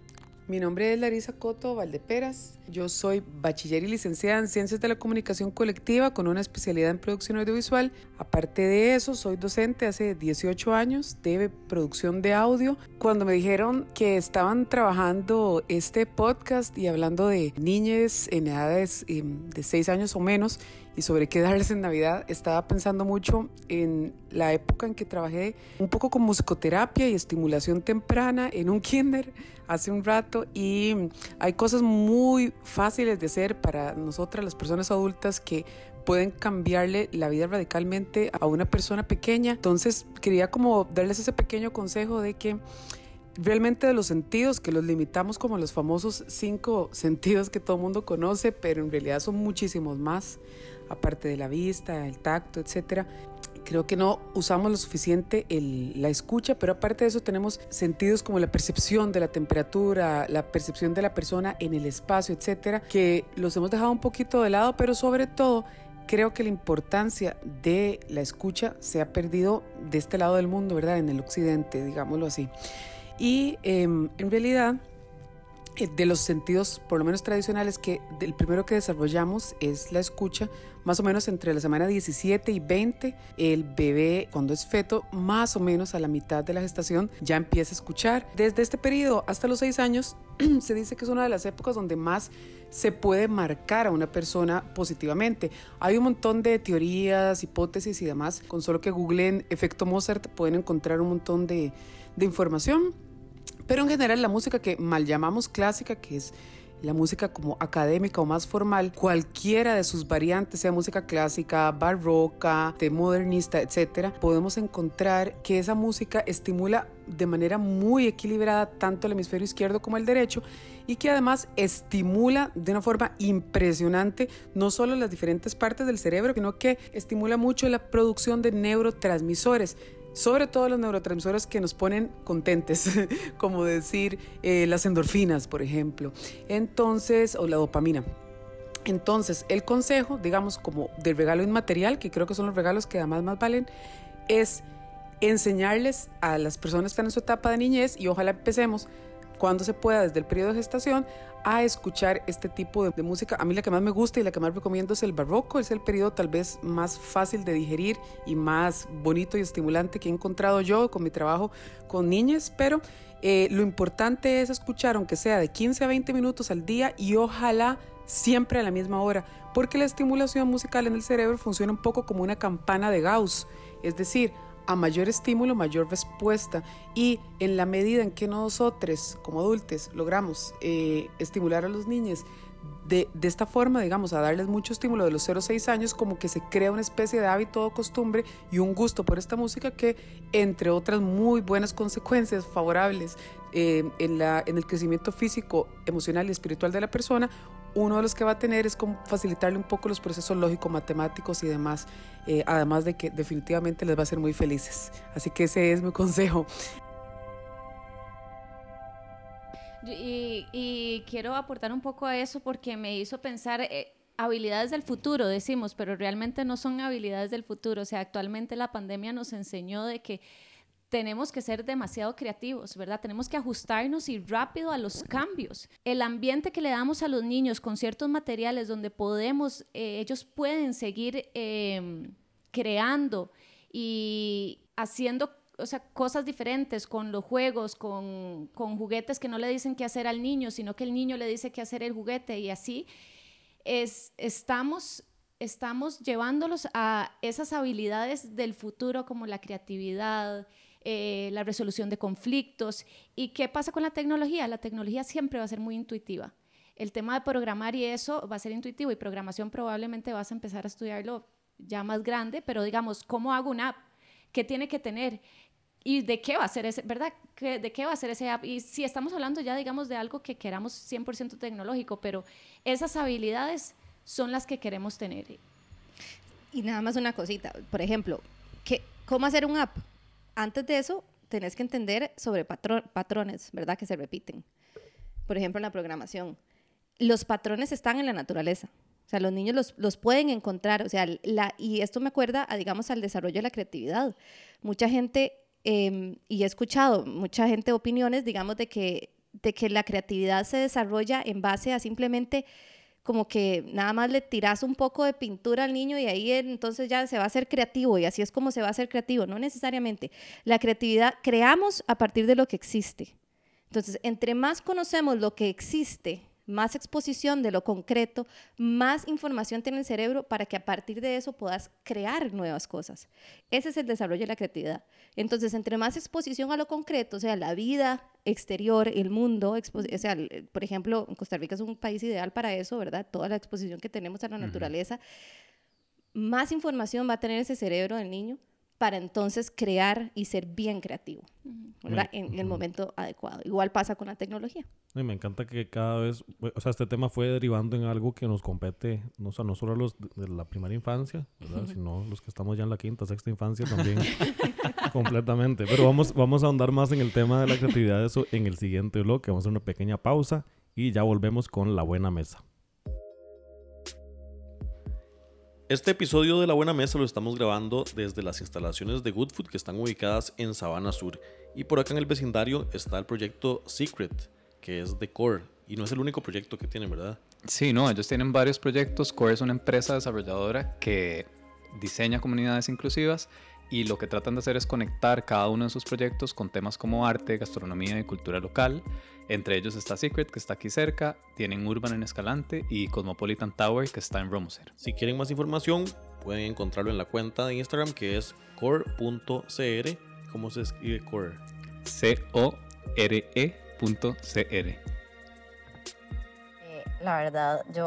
mi nombre es Larisa Coto Valdeperas. Yo soy bachiller y licenciada en Ciencias de la Comunicación Colectiva con una especialidad en producción audiovisual. Aparte de eso, soy docente hace 18 años de producción de audio. Cuando me dijeron que estaban trabajando este podcast y hablando de niñas en edades em, de 6 años o menos, y sobre qué darles en Navidad, estaba pensando mucho en la época en que trabajé un poco con musicoterapia y estimulación temprana en un kinder hace un rato y hay cosas muy fáciles de hacer para nosotras las personas adultas que pueden cambiarle la vida radicalmente a una persona pequeña. Entonces quería como darles ese pequeño consejo de que realmente de los sentidos, que los limitamos como los famosos cinco sentidos que todo el mundo conoce, pero en realidad son muchísimos más aparte de la vista, el tacto, etcétera. Creo que no usamos lo suficiente la escucha, pero aparte de eso tenemos sentidos como la percepción de la temperatura, la percepción de la persona en el espacio, etcétera, que los hemos dejado un poquito de lado, pero sobre todo creo que la importancia de la escucha se ha perdido de este lado del mundo, ¿verdad? En el occidente, digámoslo así. Y em, en realidad de los sentidos, por lo menos tradicionales, que el primero que desarrollamos es la escucha, más o menos entre la semana 17 y 20, el bebé cuando es feto, más o menos a la mitad de la gestación, ya empieza a escuchar. Desde este periodo hasta los 6 años, se dice que es una de las épocas donde más se puede marcar a una persona positivamente. Hay un montón de teorías, hipótesis y demás. Con solo que googleen efecto Mozart pueden encontrar un montón de información. Pero en general la música que mal llamamos clásica, que es la música como académica o más formal, cualquiera de sus variantes, sea música clásica, barroca, de modernista, etcétera, podemos encontrar que esa música estimula de manera muy equilibrada tanto el hemisferio izquierdo como el derecho y que además estimula de una forma impresionante no solo las diferentes partes del cerebro, sino que estimula mucho la producción de neurotransmisores sobre todo los neurotransmisores que nos ponen contentes, como decir eh, las endorfinas, por ejemplo, entonces, o la dopamina. Entonces, el consejo, digamos, como del regalo inmaterial, que creo que son los regalos que además más valen, es enseñarles a las personas que están en su etapa de niñez, y ojalá empecemos cuando se pueda desde el periodo de gestación, a escuchar este tipo de, música. A mí la que más me gusta y la que más recomiendo es el barroco, es el periodo tal vez más fácil de digerir y más bonito y estimulante que he encontrado yo con mi trabajo con niñas, pero eh, lo importante es escuchar, aunque sea de 15 a 20 minutos al día y ojalá siempre a la misma hora, porque la estimulación musical en el cerebro funciona un poco como una campana de Gauss, es decir, a mayor estímulo, mayor respuesta. Y en la medida en que nosotros, como adultos, logramos eh, estimular a los niños de, de, esta forma, digamos, a darles mucho estímulo de los 0 a 6 años, como que se crea una especie de hábito o costumbre y un gusto por esta música que, entre otras muy buenas consecuencias favorables eh, en, la, en el crecimiento físico, emocional y espiritual de la persona, uno de los que va a tener es facilitarle un poco los procesos lógicos, matemáticos y demás, eh, además de que definitivamente les va a hacer muy felices. Así que ese es mi consejo. Y, quiero aportar un poco a eso porque me hizo pensar... Eh, habilidades del futuro, decimos, pero realmente no son habilidades del futuro. O sea, actualmente la pandemia nos enseñó de que tenemos que ser demasiado creativos, ¿verdad? Tenemos que ajustarnos y rápido a los cambios. El ambiente que le damos a los niños con ciertos materiales donde podemos, eh, ellos pueden seguir em, creando y haciendo o sea, cosas diferentes con los juegos, con, con juguetes que no le dicen qué hacer al niño, sino que el niño le dice qué hacer el juguete y así es, estamos, estamos llevándolos a esas habilidades del futuro como la creatividad, eh, la resolución de conflictos. ¿Y qué pasa con la tecnología? La tecnología siempre va a ser muy intuitiva. El tema de programar y eso va a ser intuitivo y programación probablemente vas a empezar a estudiarlo ya más grande, pero digamos, ¿cómo hago una app? ¿Qué tiene que tener? ¿Y de qué va a ser ese, verdad? ¿De qué va a ser ese app? Y si estamos hablando ya, digamos, de algo que queramos 100% tecnológico, pero esas habilidades son las que queremos tener. Y nada más una cosita, por ejemplo, ¿qué, ¿cómo hacer un app? Antes de eso, tenés que entender sobre patrones, ¿verdad? Que se repiten. Por ejemplo, en la programación. Los patrones están en la naturaleza. O sea, los niños los, los pueden encontrar. O sea, la, y esto me acuerda, a, digamos, al desarrollo de la creatividad. Mucha gente Em, y he escuchado mucha gente opiniones, digamos, de que, de que la creatividad se desarrolla en base a simplemente como que nada más le tiras un poco de pintura al niño y ahí entonces ya se va a hacer creativo y así es como se va a hacer creativo. No necesariamente. La creatividad creamos a partir de lo que existe. Entonces, entre más conocemos lo que existe más exposición de lo concreto, más información tiene el cerebro para que a partir de eso puedas crear nuevas cosas. Ese es el desarrollo de la creatividad. Entonces, entre más exposición a lo concreto, o sea, la vida exterior, el mundo, o sea, por ejemplo, Costa Rica es un país ideal para eso, ¿verdad? Toda la exposición que tenemos a la naturaleza, más información va a tener ese cerebro del niño para entonces crear y ser bien creativo en, el momento adecuado. Igual pasa con la tecnología. Y me encanta que cada vez, o sea, este tema fue derivando en algo que nos compete, no, o no solo a los de la primera infancia, sino los que estamos ya en la quinta, sexta infancia también, completamente. Pero vamos, vamos a ahondar más en el tema de la creatividad, eso en el siguiente bloque. Vamos a hacer una pequeña pausa y ya volvemos con la buena mesa. Este episodio de La Buena Mesa lo estamos grabando desde las instalaciones de Good Food que están ubicadas en Sabana Sur. Y por acá en el vecindario está el proyecto Secret, que es de Core. Y no es el único proyecto que tienen, ¿verdad? Sí, no, ellos tienen varios proyectos. Core es una empresa desarrolladora que diseña comunidades inclusivas y lo que tratan de hacer es conectar cada uno de sus proyectos con temas como arte, gastronomía y cultura local. Entre ellos está Secret, que está aquí cerca, tienen Urban en Escalante y Cosmopolitan Tower, que está en Romoser. Si quieren más información, pueden encontrarlo en la cuenta de Instagram que es core.cr. ¿Cómo se escribe core? C-O-R-E.cr. Eh, la verdad, yo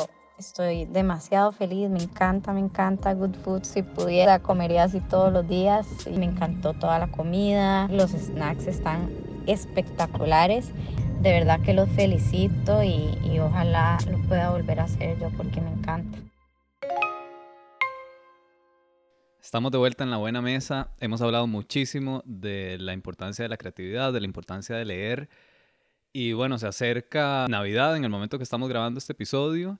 Estoy demasiado feliz, me encanta, me encanta Good Food. Si pudiera, comería así todos los días. Y me encantó toda la comida, los snacks están espectaculares. De verdad que los felicito y, ojalá lo pueda volver a hacer yo porque me encanta. Estamos de vuelta en la buena mesa. Hemos hablado muchísimo de la importancia de la creatividad, de la importancia de leer. Y bueno, se acerca Navidad en el momento que estamos grabando este episodio.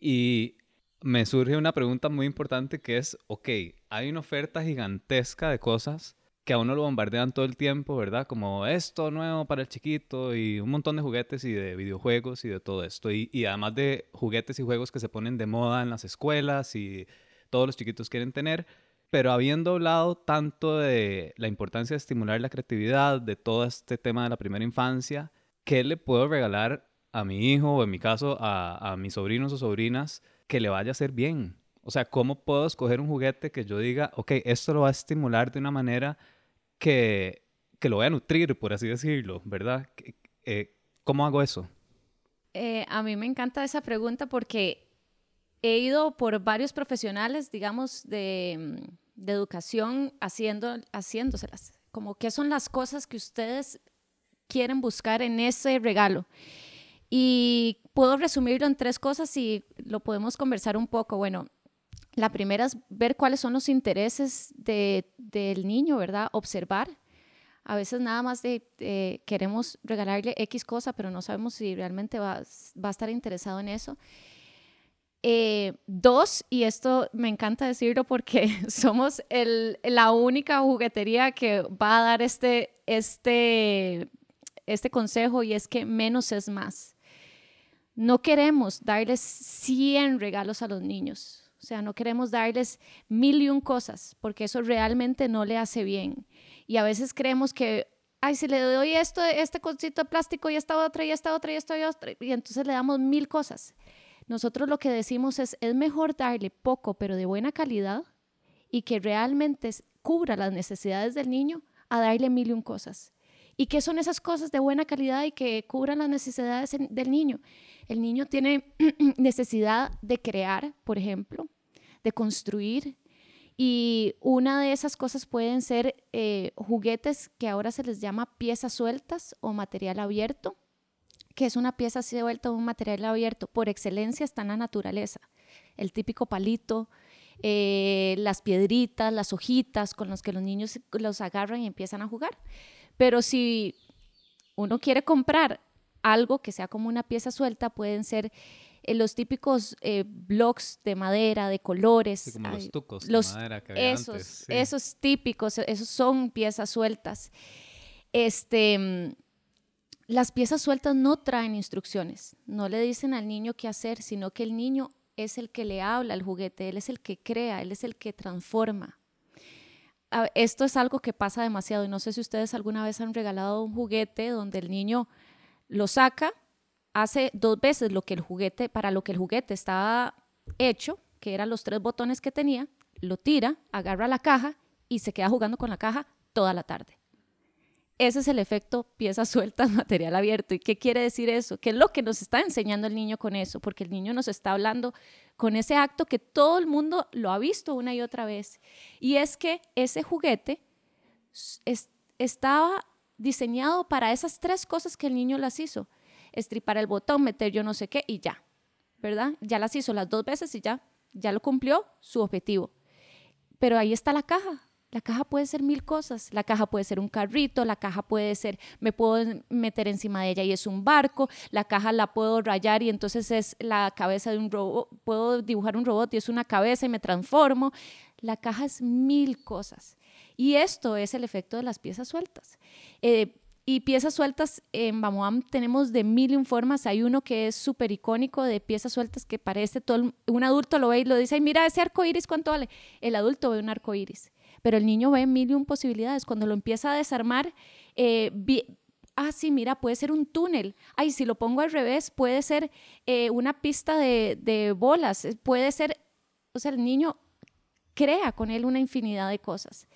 Y me surge una pregunta muy importante que es, ok, hay una oferta gigantesca de cosas que a uno lo bombardean todo el tiempo, ¿verdad? Como esto nuevo para el chiquito y un montón de juguetes y de videojuegos y de todo esto. Y, además de juguetes y juegos que se ponen de moda en las escuelas y todos los chiquitos quieren tener. Pero habiendo hablado tanto de la importancia de estimular la creatividad, de todo este tema de la primera infancia, ¿qué le puedo regalar a mi hijo o en mi caso a, a mis sobrinos o sobrinas que le vaya a hacer bien. O sea, ¿cómo puedo escoger un juguete que yo diga, ok, esto lo va a estimular de una manera que, que lo voy a nutrir, por así decirlo, ¿verdad? Eh, ¿Cómo hago eso? Eh, a mí me encanta esa pregunta porque he ido por varios profesionales, digamos, de, de educación haciendo, haciéndoselas. Como qué son las cosas que ustedes quieren buscar en ese regalo. Y puedo resumirlo en tres cosas y lo podemos conversar un poco. Bueno, la primera es ver cuáles son los intereses de, del niño, ¿verdad? Observar. A veces nada más de, queremos regalarle X cosa, pero no sabemos si realmente va, va a estar interesado en eso. Eh, dos, y esto me encanta decirlo porque somos el, la única juguetería que va a dar este, este, este consejo y es que menos es más. No queremos darles 100 regalos a los niños, o sea, no queremos darles mil y un cosas, porque eso realmente no le hace bien. Y a veces creemos que, ay, si le doy esto, este cosito de plástico y esta otra y esta otra y esta otra, y entonces le damos mil cosas. nosotros lo que decimos es, es mejor darle poco pero de buena calidad y que realmente cubra las necesidades del niño a darle mil y un cosas. ¿Y qué son esas cosas de buena calidad y que cubran las necesidades del niño? El niño tiene necesidad de crear, por ejemplo, de construir. Y una de esas cosas pueden ser eh, juguetes que ahora se les llama piezas sueltas o material abierto, que es una pieza suelta o un material abierto. Por excelencia está en la naturaleza. El típico palito, eh, las piedritas, las hojitas con los que los niños los agarran y empiezan a jugar. Pero si uno quiere comprar algo que sea como una pieza suelta, pueden ser eh, los típicos eh, blocks de madera, de colores. Sí, como los tucos de los- madera que había esos, antes, sí. esos típicos, e, esos son piezas sueltas. Este, mm, las piezas sueltas no traen instrucciones, no le dicen al niño qué hacer, sino que el niño es el que le habla al juguete, él es el que crea, él es el que transforma. Esto es algo que pasa demasiado y no sé si ustedes alguna vez han regalado un juguete donde el niño lo saca, hace dos veces lo que el juguete, para lo que el juguete estaba hecho, que eran los tres botones que tenía, lo tira, agarra la caja y se queda jugando con la caja toda la tarde. Ese es el efecto piezas sueltas, material abierto. ¿Y qué quiere decir eso? ¿Qué es lo que nos está enseñando el niño con eso? Porque el niño nos está hablando con ese acto que todo el mundo lo ha visto una y otra vez. Y es que ese juguete es- estaba diseñado para esas tres cosas que el niño las hizo. Estripar el botón, meter yo no sé qué y ya. ¿Verdad? Ya las hizo las dos veces y ya, ya lo cumplió su objetivo. Pero ahí está la caja. La caja puede ser mil cosas. La caja puede ser un carrito, la caja puede ser, me puedo meter encima de ella y es un barco, la caja la puedo rayar y entonces es la cabeza de un robot, puedo dibujar un robot y es una cabeza y me transformo. La caja es mil cosas. Y esto es el efecto de las piezas sueltas. Eh, y piezas sueltas en Bamoam tenemos de mil y un formas. Hay uno que es súper icónico de piezas sueltas que parece todo. un adulto lo ve y lo dice: mira ese arco iris, ¿cuánto vale? El adulto ve un arco iris, pero el niño ve mil y un posibilidades. Cuando lo empieza a desarmar, eh, ah, sí, mira, puede ser un túnel. Ay, si lo pongo al revés, puede ser eh, una pista de, de bolas. Puede ser, o sea, el niño crea con él una infinidad de cosas.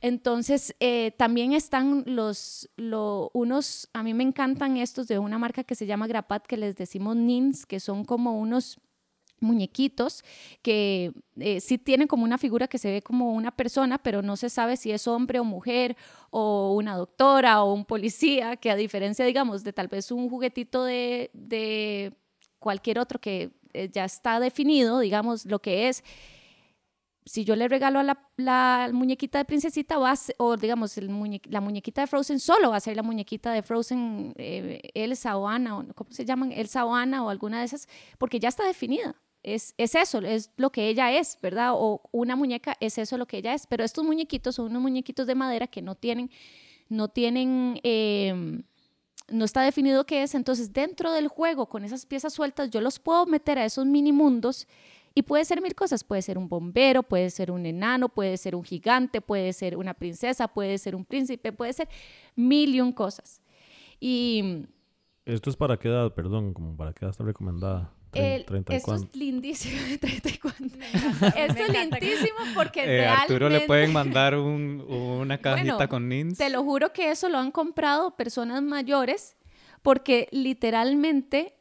Entonces, eh, también están los, lo- unos, a mí me encantan estos de una marca que se llama Grapat, que les decimos NINS, que son como unos muñequitos que eh, sí tienen como una figura que se ve como una persona, pero no se sabe si es hombre o mujer o una doctora o un policía, que a diferencia, digamos, de tal vez un juguetito de, de cualquier otro que eh, ya está definido, digamos, lo que es, si yo le regalo a la, muñequita de princesita, va o digamos, la muñequita de Frozen solo va a ser la muñequita de Frozen, eh, Elsa o Anna, ¿cómo se llaman? Elsa o o alguna de esas, porque ya está definida. Es, es eso, es lo que ella es, ¿verdad? O una muñeca es eso lo que ella es. Pero estos muñequitos son unos muñequitos de madera que no tienen, no tienen, eh, no está definido qué es. Entonces, dentro del juego, con esas piezas sueltas, yo los puedo meter a esos mini mundos y puede ser mil cosas. Puede ser un bombero, puede ser un enano, puede ser un gigante, puede ser una princesa, puede ser un príncipe, puede ser mil y un cosas. Y ¿Esto es para qué edad? Perdón, como para qué edad está recomendada. El- 30 y esto es lindísimo. 30 y cuánto. Esto es lindísimo porque Eh, realmente... Arturo le pueden mandar un- una cajita Bueno, con NINS. Te lo juro que eso lo han comprado personas mayores porque literalmente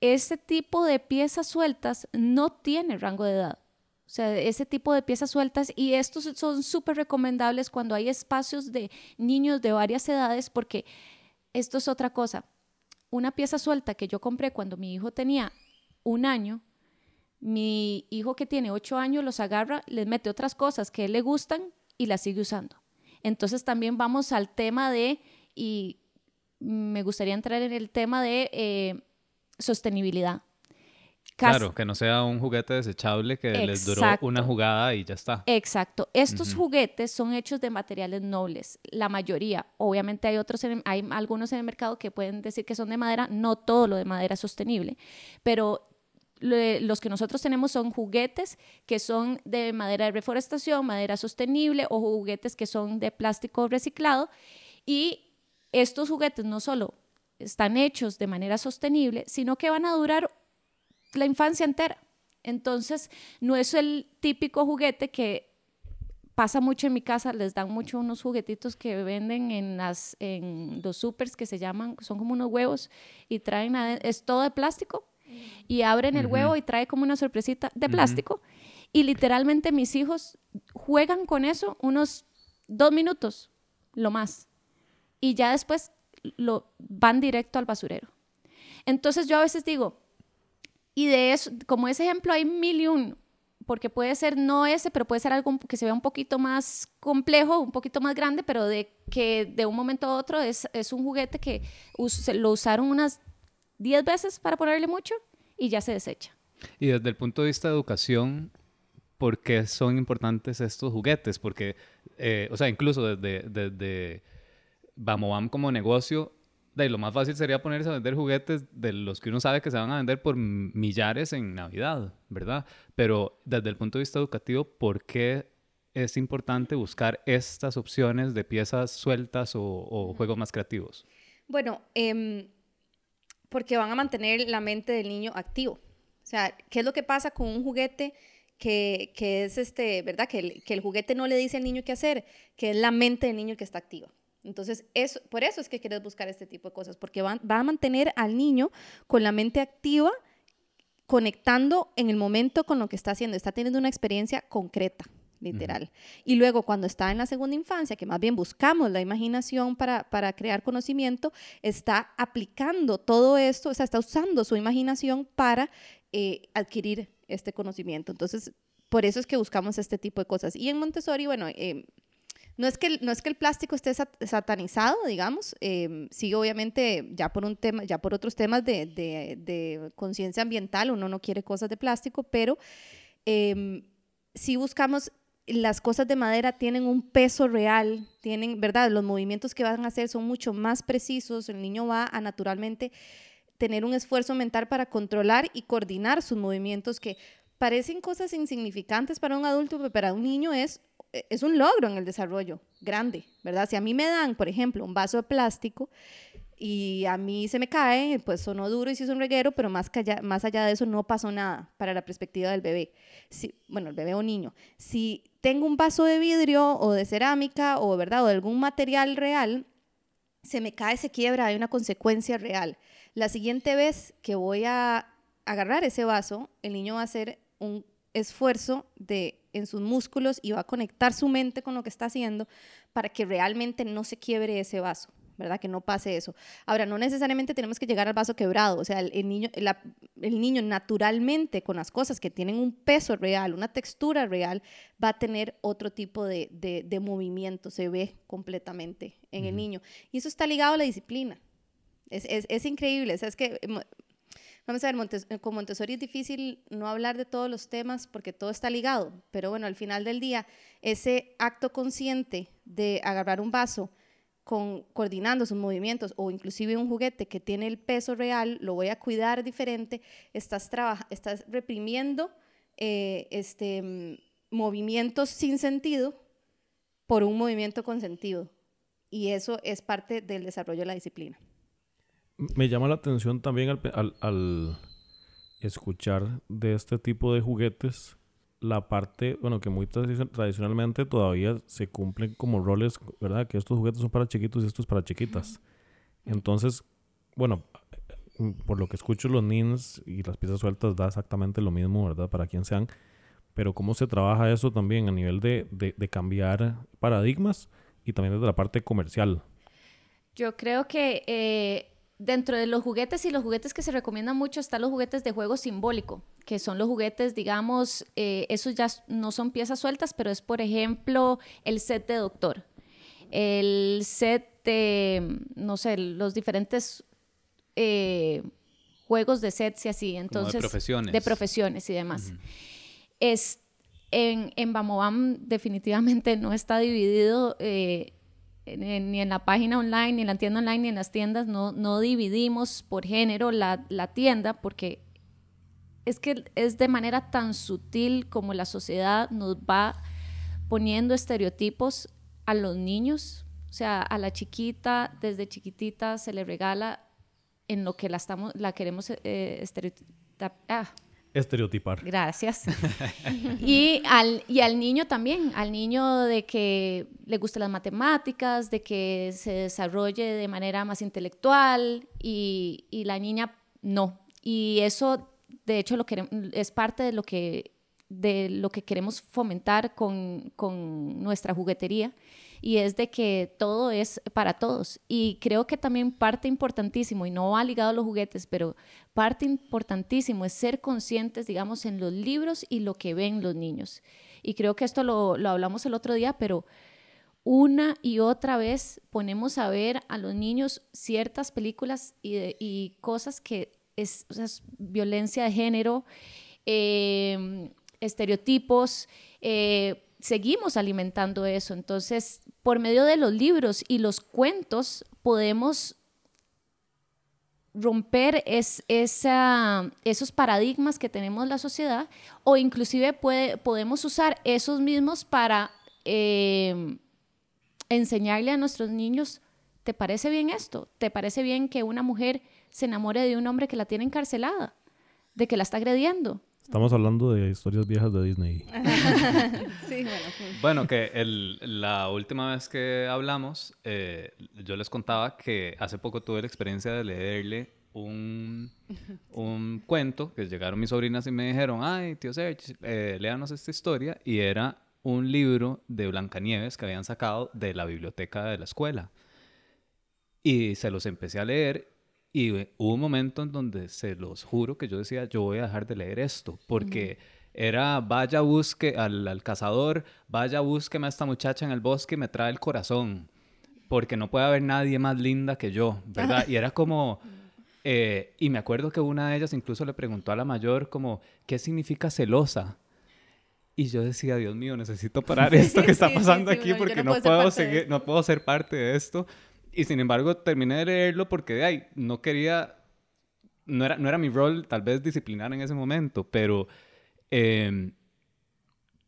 ese tipo de piezas sueltas no tiene rango de edad. O sea, ese tipo de piezas sueltas y estos son súper recomendables cuando hay espacios de niños de varias edades porque esto es otra cosa. Una pieza suelta que yo compré cuando mi hijo tenía un año, mi hijo que tiene ocho años los agarra, les mete otras cosas que a él le gustan y las sigue usando. Entonces también vamos al tema de, y me gustaría entrar en el tema de eh, sostenibilidad. Claro, que no sea un juguete desechable que les duró una jugada y ya está. Exacto. Estos juguetes son hechos de materiales nobles, la mayoría. Obviamente hay otros, en el- hay algunos en el mercado que pueden decir que son de madera, no todo lo de madera es sostenible, pero lo- los que nosotros tenemos son juguetes que son de madera de reforestación, madera sostenible o juguetes que son de plástico reciclado y estos juguetes no solo están hechos de manera sostenible, sino que van a durar la infancia entera. Entonces, no es el típico juguete que pasa mucho en mi casa, les dan mucho unos juguetitos que venden en, las, en los supers que se llaman, son como unos huevos y traen, es todo de plástico y abren el huevo y trae como una sorpresita de plástico y literalmente mis hijos juegan con eso unos dos minutos, lo más, y ya después lo van directo al basurero. Entonces yo a veces digo, y de eso, como ese ejemplo hay mil y un, porque puede ser no ese, pero puede ser algo que se vea un poquito más complejo, un poquito más grande, pero de que de un momento a otro es, es un juguete que lo usaron unas 10 veces para ponerle mucho y ya se desecha. Y desde el punto de vista de educación, ¿por qué son importantes estos juguetes? Porque, eh, o sea, incluso desde, desde Bam como negocio, de lo más fácil sería ponerse a vender juguetes de los que uno sabe que se van a vender por millares en Navidad, ¿verdad? Pero desde el punto de vista educativo, ¿por qué es importante buscar estas opciones de piezas sueltas o, juegos más creativos? Bueno, em, porque van a mantener la mente del niño activo. O sea, ¿qué es lo que pasa con un juguete que, que es este, verdad? Que el, que el juguete no le dice al niño qué hacer, que es la mente del niño que está activa. Entonces, eso, por eso es que quieres buscar este tipo de cosas, porque va, va, a mantener al niño con la mente activa, conectando en el momento con lo que está haciendo, está teniendo una experiencia concreta, literal. Y luego cuando está en la segunda infancia, que más bien buscamos la imaginación para, para crear conocimiento, está aplicando todo esto, o sea, está usando su imaginación para eh, adquirir este conocimiento. Entonces, por eso es que buscamos este tipo de cosas. Y en Montessori, bueno, eh, no es que el, no es que el plástico esté satanizado, digamos, eh, sí obviamente ya por, un tema, ya por otros temas de, de, conciencia ambiental uno no quiere cosas de plástico, pero eh, sí buscamos las cosas de madera tienen un peso real, tienen, ¿verdad? Los movimientos que van a hacer son mucho más precisos, el niño va a naturalmente tener un esfuerzo mental para controlar y coordinar sus movimientos que parecen cosas insignificantes para un adulto, pero para un niño es es un logro en el desarrollo grande, ¿verdad? Si a mí me dan, por ejemplo, un vaso de plástico y a mí se me cae, pues sonó duro y sí es un reguero, pero más, allá, más allá de eso no pasó nada para la perspectiva del bebé. Si, bueno, el bebé o niño. Si tengo un vaso de vidrio o de cerámica o, ¿verdad? o de algún material real, se me cae, se quiebra, hay una consecuencia real. La siguiente vez que voy a agarrar ese vaso, el niño va a hacer un esfuerzo de en sus músculos y va a conectar su mente con lo que está haciendo para que realmente no se quiebre ese vaso, ¿verdad? Que no pase eso. Ahora, no necesariamente tenemos que llegar al vaso quebrado, o sea, el, niño, el niño naturalmente con las cosas que tienen un peso real, una textura real, va a tener otro tipo de, de, movimiento, se ve completamente en el niño. Y eso está ligado a la disciplina. Es, es, es increíble, o sea, es que Vamos a ver, eh, con Montessori es difícil no hablar de todos los temas porque todo está ligado, pero bueno, al final del día, ese acto consciente de agarrar un vaso, con, coordinando sus movimientos o inclusive un juguete que tiene el peso real, lo voy a cuidar diferente, estás, estás reprimiendo eh, este, mm, movimientos sin sentido por un movimiento con sentido. Y eso es parte del desarrollo de la disciplina. Me llama la atención también al, escuchar de este tipo de juguetes la parte, bueno, que muy tradicionalmente todavía se cumplen como roles, ¿verdad? Que estos juguetes son para chiquitos y estos para chiquitas. Entonces, bueno, por lo que escucho, los NINS y las piezas sueltas da exactamente lo mismo, ¿verdad? Para quien sean. Pero cómo se trabaja eso también a nivel de, de cambiar paradigmas y también desde la parte comercial. Yo creo que eh, dentro de los juguetes y los juguetes que se recomiendan mucho están los juguetes de juego simbólico, que son los juguetes, digamos, eh, esos ya no son piezas sueltas, pero es, por ejemplo, el set de doctor, el set de, no sé, los diferentes eh, juegos de sets y así, entonces... de profesiones. De profesiones y demás. es, en, en Bamobam definitivamente no está dividido eh, ni en la página online, ni en la tienda online, ni en las tiendas, no, no dividimos por género la, la, tienda porque es que es de manera tan sutil como la sociedad nos va poniendo estereotipos a los niños. O sea, a la chiquita, desde chiquitita se le regala en lo que la, estamos, la queremos eh, estereotipar. Ah, Estereotipar. Gracias. y, al, y al niño también, al niño de que le gusten las matemáticas, de que se desarrolle de manera más intelectual y, y la niña no. Y eso, de hecho, lo que, es parte de lo que, de lo que queremos fomentar con, con nuestra juguetería y es de que todo es para todos. Y creo que también parte importantísimo, y no va ligado a los juguetes, pero parte importantísimo es ser conscientes, digamos, en los libros y lo que ven los niños. Y creo que esto lo, lo hablamos el otro día, pero una y otra vez ponemos a ver a los niños ciertas películas y, cosas que es, violencia de género, eh, estereotipos, eh, seguimos alimentando eso. Entonces, por medio de los libros y los cuentos, podemos romper es, esa, esos paradigmas que tenemos en la sociedad o inclusive puede, podemos usar esos mismos para eh, enseñarle a nuestros niños, ¿te parece bien esto? ¿Te parece bien que una mujer se enamore de un hombre que la tiene encarcelada? ¿De que la está agrediendo? Estamos hablando de historias viejas de Disney. sí, bueno, bueno, que el, la última vez que hablamos, eh, yo les contaba que hace poco tuve la experiencia de leerle un, un cuento, que llegaron mis sobrinas y me dijeron, ay, tío Serge, eh, léanos esta historia, y era un libro de Blancanieves que habían sacado de la biblioteca de la escuela. Y se los empecé a leer y hubo un momento en donde se los juro que yo decía, yo voy a dejar de leer esto, porque era, vaya busque al, al, cazador, vaya búsqueme a esta muchacha en el bosque y me trae el corazón, porque no puede haber nadie más linda que yo, ¿verdad? y era como... Eh, y me acuerdo que una de ellas incluso le preguntó a la mayor como, ¿qué significa celosa? Y yo decía, Dios mío, necesito parar esto que está pasando aquí porque no, puedo seguir, no puedo ser parte de esto. Y sin embargo, terminé de leerlo porque ay, no quería, no era, no era mi rol tal vez disciplinar en ese momento, pero em,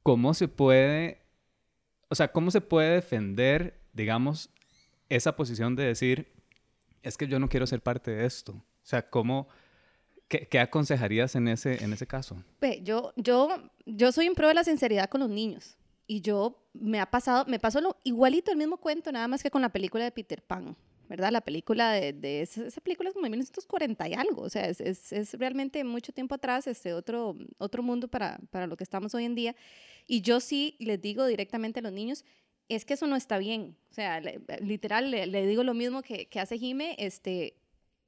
¿cómo se puede, o sea, cómo se puede defender, digamos, esa posición de decir, es que yo no quiero ser parte de esto? O sea, ¿cómo... ¿Qué, ¿Qué, aconsejarías en ese, en ese caso? Yo, yo, yo soy en pro de la sinceridad con los niños. Y yo me ha pasado, me pasó lo, igualito el mismo cuento, nada más que con la película de Peter Pan, ¿verdad? La película de, de esa, película es como de 1940 y algo, o sea, es, es, realmente mucho tiempo atrás, este otro, otro mundo para, para lo que estamos hoy en día. Y yo sí les digo directamente a los niños, es que eso no está bien. O sea, literal, le, le, digo lo mismo que, que hace Jime, este,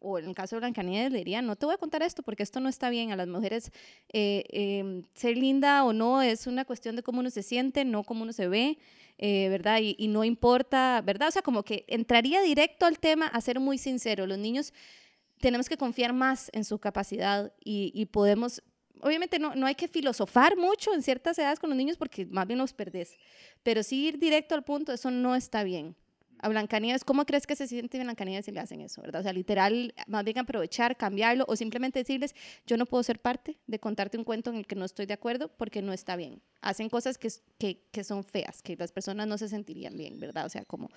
o en el caso de Blancanieves le diría, no te voy a contar esto porque esto no está bien. A las mujeres eh, em, ser linda o no es una cuestión de cómo uno se siente, no cómo uno se ve, eh, ¿verdad? Y, y, no importa, ¿verdad? O sea, como que entraría directo al tema a ser muy sincero. Los niños tenemos que confiar más en su capacidad y, y podemos... Obviamente no, no hay que filosofar mucho en ciertas edades con los niños porque más bien los perdés, pero sí ir directo al punto, eso no está bien a Blancanieves, ¿cómo crees que se siente Blancanieves si le hacen eso, verdad? O sea, literal, más bien aprovechar, cambiarlo o simplemente decirles, yo no puedo ser parte de contarte un cuento en el que no estoy de acuerdo porque no está bien. Hacen cosas que, que, que son feas, que las personas no se sentirían bien, ¿verdad? O sea, como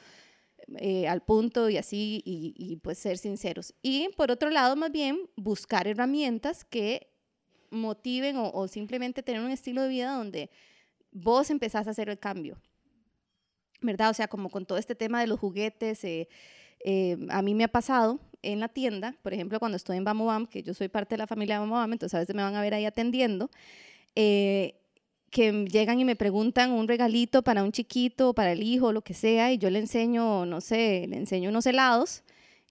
eh, al punto y así, y, y pues ser sinceros. Y por otro lado, más bien, buscar herramientas que motiven o, o simplemente tener un estilo de vida donde vos empezás a hacer el cambio ¿verdad? O sea, como con todo este tema de los juguetes, eh, eh, a mí me ha pasado en la tienda, por ejemplo, cuando estoy en Bam, que yo soy parte de la familia de Bam, entonces a veces me van a ver ahí atendiendo, eh, que llegan y me preguntan un regalito para un chiquito, para el hijo, lo que sea, y yo le enseño, no sé, le enseño unos helados,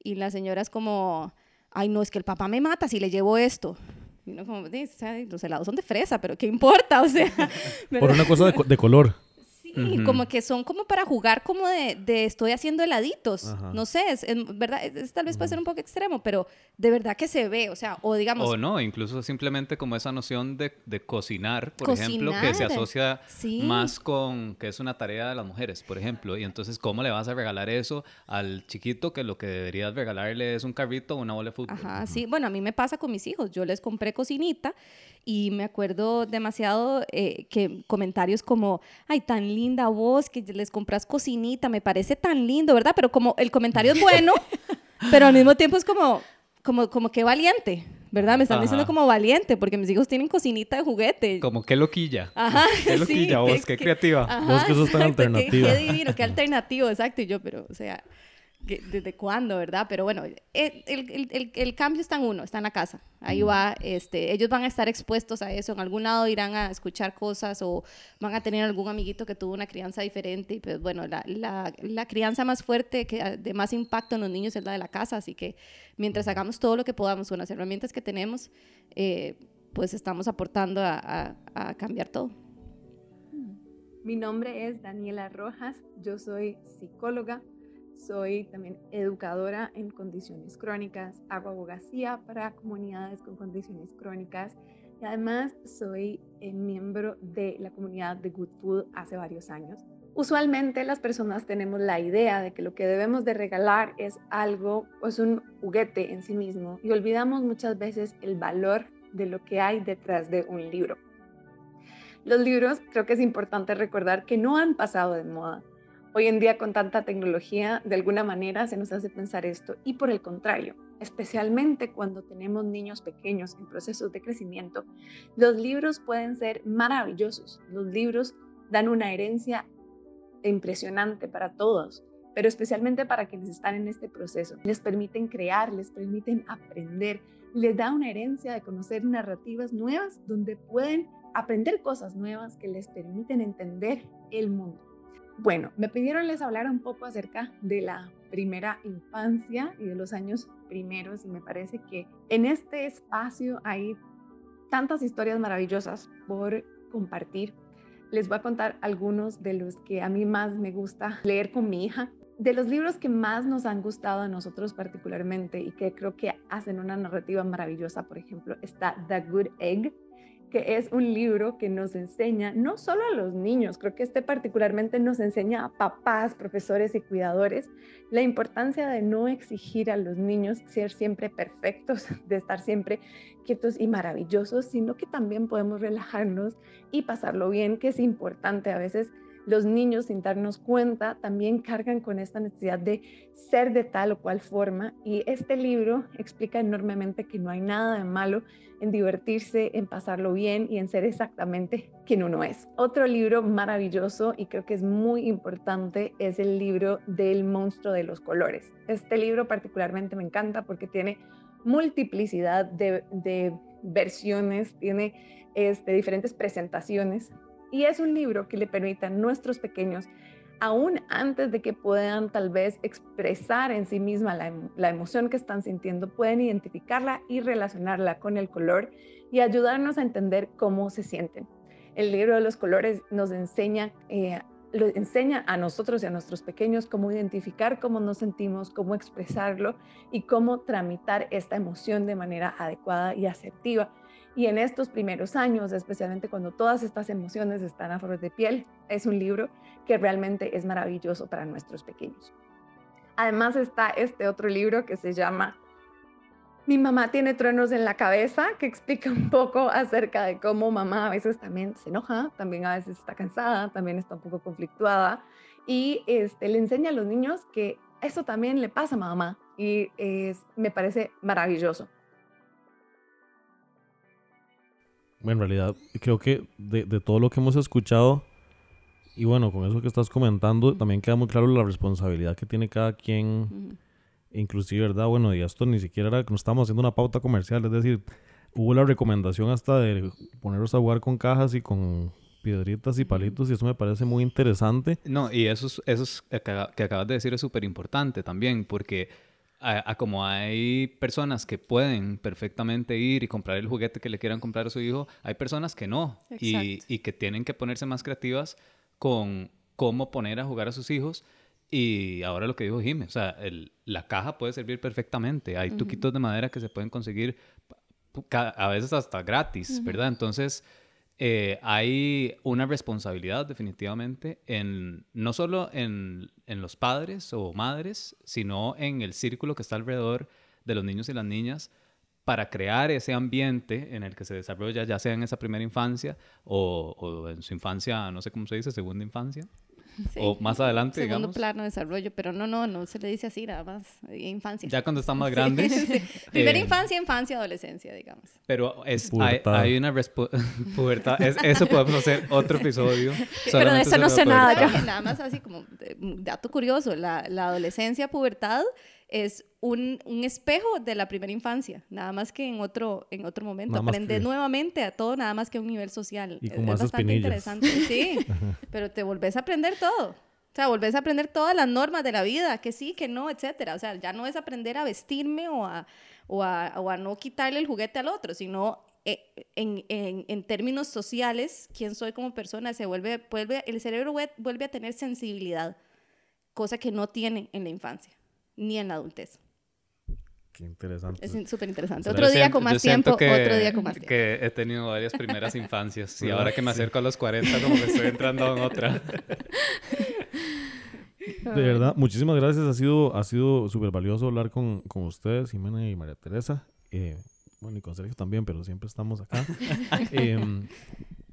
y la señora es como, ay, no, es que el papá me mata si le llevo esto. Y uno como, los helados son de fresa, pero ¿qué importa? O sea, por una cosa de, de color. Sí, como que son como para jugar como de, de estoy haciendo heladitos. No sé, es, verdad, tal vez puede ser un poco extremo, pero de verdad que se ve, o sea, o digamos... O no, incluso simplemente como esa noción de, de cocinar, por ejemplo, que se asocia más con que es una tarea de las mujeres, por ejemplo. Y entonces, ¿cómo le vas a regalar eso al chiquito que lo que deberías regalarle es un carrito o una bola de fútbol? Ajá, sí. Bueno, a mí me pasa con mis hijos. Yo les compré cocinita y me acuerdo demasiado eh, que comentarios como, ay, tan linda voz, que les compras cocinita, me parece tan lindo, ¿verdad? Pero como el comentario es bueno, pero al mismo tiempo es como, como, como que valiente, ¿verdad? Me están diciendo como valiente, porque mis hijos tienen cocinita de juguete. Como qué loquilla. Ajá, Qué sí, loquilla vos, qué, creativa. Ajá, Vos que sos tan exacto, qué- alternativa. Qué, divino, qué alternativo, exacto. Y yo, pero, o sea, ¿desde cuándo, verdad? Pero bueno, el, el- el- el- el cambio está en uno, está en la casa. Ahí va, este, ellos van a estar expuestos a eso. En algún lado irán a escuchar cosas o van a tener algún amiguito que tuvo una crianza diferente. Y pues bueno, la, la- la crianza más fuerte, que de más impacto en los niños es la de la casa. Así que mientras hagamos todo lo que podamos con las herramientas que tenemos, eh, pues estamos aportando a- a- a cambiar todo. Mi nombre es Daniela Rojas, yo soy psicóloga, soy también educadora en condiciones crónicas, hago abogacía para comunidades con condiciones crónicas y además soy eh, miembro de la comunidad de Good Food hace varios años. Usualmente las personas tenemos la idea de que lo que debemos de regalar es algo, pues un juguete en sí mismo y olvidamos muchas veces el valor de lo que hay detrás de un libro. Los libros creo que es importante recordar que no han pasado de moda. Hoy en día con tanta tecnología, de alguna manera se nos hace pensar esto y por el contrario, especialmente cuando tenemos niños pequeños en procesos de crecimiento, los libros pueden ser maravillosos. Los libros dan una herencia impresionante para todos, pero especialmente para quienes están en este proceso. Les permiten crear, les permiten aprender, les da una herencia de conocer narrativas nuevas donde pueden aprender cosas nuevas que les permiten entender el mundo. Bueno, me pidieron les hablar un poco acerca de la primera infancia y de los años primeros y me parece que en este espacio hay tantas historias maravillosas por compartir. Les voy a contar algunos de los que a mí más me gusta leer con mi hija. De los libros que más nos han gustado a nosotros particularmente y que creo que hacen una narrativa maravillosa, por ejemplo, está The Good Egg, que es un libro que nos enseña no solo a los niños, creo que este particularmente nos enseña a papás, profesores y cuidadores la importancia de no exigir a los niños ser siempre perfectos, de estar siempre quietos y maravillosos, sino que también podemos relajarnos y pasarlo bien, que es importante a veces. Los niños, sin darnos cuenta, también cargan con esta necesidad de ser de tal o cual forma. Y este libro explica enormemente que no hay nada de malo en divertirse, en pasarlo bien y en ser exactamente quien uno es. Otro libro maravilloso y creo que es muy importante es el libro del monstruo de los colores. Este libro particularmente me encanta porque tiene multiplicidad de, versiones, tiene este, diferentes presentaciones y es un libro que le permite a nuestros pequeños aún antes de que puedan tal vez expresar en sí misma la, la, emoción que están sintiendo, pueden identificarla y relacionarla con el color y ayudarnos a entender cómo se sienten. El libro de los colores nos enseña, eh, lo enseña a nosotros y a nuestros pequeños cómo identificar cómo nos sentimos, cómo expresarlo y cómo tramitar esta emoción de manera adecuada y asertiva. Y en estos primeros años, especialmente cuando todas estas emociones están a flor de piel, es un libro que realmente es maravilloso para nuestros pequeños. Además está este otro libro que se llama Mi mamá tiene truenos en la cabeza, que explica un poco acerca de cómo mamá a veces también se enoja, también a veces está cansada, también está un poco conflictuada y este, le enseña a los niños que eso también le pasa a mamá y es, me parece maravilloso. En realidad creo que de, de, todo lo que hemos escuchado y bueno, con eso que estás comentando, también queda muy claro la responsabilidad que tiene cada quien. Uh -huh. Inclusive, ¿verdad? Bueno, y esto ni siquiera era que nos estábamos haciendo una pauta comercial, es decir, hubo la recomendación hasta de ponerlos a jugar con cajas y con piedritas y palitos y eso me parece muy interesante. No, y eso, es, eso es que acabas de decir es súper importante también, porque a, a, como hay personas que pueden perfectamente ir y comprar el juguete que le quieran comprar a su hijo, hay personas que no y, y, que tienen que ponerse más creativas con cómo poner a jugar a sus hijos. Y ahora lo que dijo Jimmy, o sea, el, la caja puede servir perfectamente. Hay uh -huh. tuquitos de madera que se pueden conseguir a veces hasta gratis, uh -huh. ¿verdad? Entonces, eh, hay una responsabilidad definitivamente en no solo en, los padres o madres, sino en el círculo que está alrededor de los niños y las niñas para crear ese ambiente en el que se desarrolla, ya sea en esa primera infancia o en su infancia, no sé cómo se dice, segunda infancia. o más adelante, Segundo digamos. plano, desarrollo, pero no, no, no se le dice así, nada más, eh, infancia. Ya cuando están más Sí, grandes. sí. Primera eh, infancia, infancia, adolescencia, digamos. Pero es, hay, hay una respuesta. pubertad. Es- eso podemos hacer otro episodio. Pero de eso no sé nada yo. Que Nada más así como eh, dato curioso, la, la adolescencia, pubertad es un, un espejo de la primera infancia, nada más que en otro, en otro momento. Aprendes que- nuevamente a todo, nada más que a un nivel social. Y Es- es, más bastante interesante, sí, pero te volvés a aprender todo. O sea, volvés a aprender todas las normas de la vida, que sí, que no, etcétera. O sea, ya no es aprender a vestirme o a, o a, o a no quitarle el juguete al otro, sino eh, en, en, en términos sociales, quién soy como persona, se vuelve, vuelve, el cerebro vue- vuelve a tener sensibilidad, cosa que no tiene en la infancia, ni en la adultez. Qué interesante. Es súper interesante. Otro día con más tiempo, que- otro día con más tiempo. Que he tenido varias primeras infancias y ahora que me acerco a los 40, como que estoy entrando en otra. De verdad, muchísimas gracias. Ha sido, ha sido súper valioso hablar con, con ustedes, Jimena y María Teresa. Eh, bueno, y con Sergio también, pero siempre estamos acá. Em,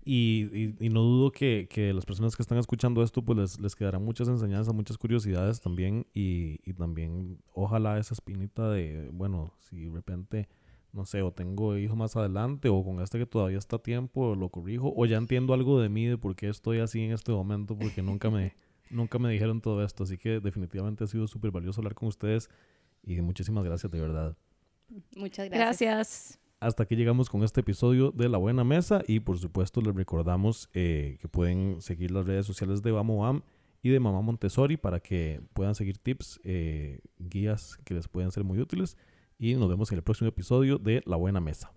y, y- y no dudo que, que las personas que están escuchando esto, pues les, les quedarán muchas enseñanzas, muchas curiosidades también. Y, y también, ojalá esa espinita de, bueno, si de repente, no sé, o tengo hijos más adelante, o con este que todavía está a tiempo, lo corrijo, o ya entiendo algo de mí, de por qué estoy así en este momento, porque nunca me, nunca me dijeron todo esto. Así que definitivamente ha sido súper valioso hablar con ustedes. Y muchísimas gracias, de verdad. Muchas gracias. Gracias. Hasta aquí llegamos con este episodio de La Buena Mesa y por supuesto les recordamos eh, que pueden seguir las redes sociales de Vamos Am y de Mamá Montessori para que puedan seguir tips, eh, guías que les pueden ser muy útiles y nos vemos en el próximo episodio de La Buena Mesa.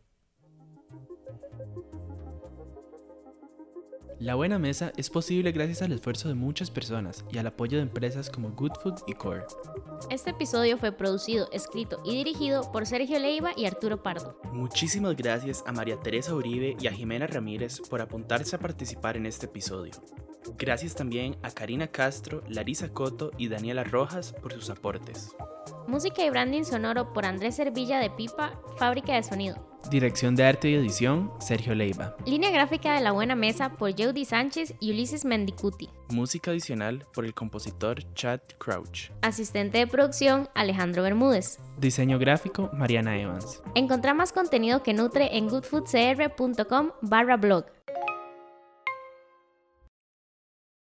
La Buena Mesa es posible gracias al esfuerzo de muchas personas y al apoyo de empresas como Good Food y Core. Este episodio fue producido, escrito y dirigido por Sergio Leiva y Arturo Pardo. Muchísimas gracias a María Teresa Uribe y a Jimena Ramírez por apuntarse a participar en este episodio. Gracias también a Karina Castro, Larisa Coto y Daniela Rojas por sus aportes. Música y branding sonoro por Andrés Servilla de Pipa, Fábrica de Sonido. Dirección de arte y edición, Sergio Leiva. Línea gráfica de La Buena Mesa por Jody Sánchez y Ulises Mendicuti. Música adicional por el compositor Chad Crouch. Asistente de producción Alejandro Bermúdez. Diseño gráfico, Mariana Evans. Encontrá más contenido que nutre en goodfoodcr.com barra blog.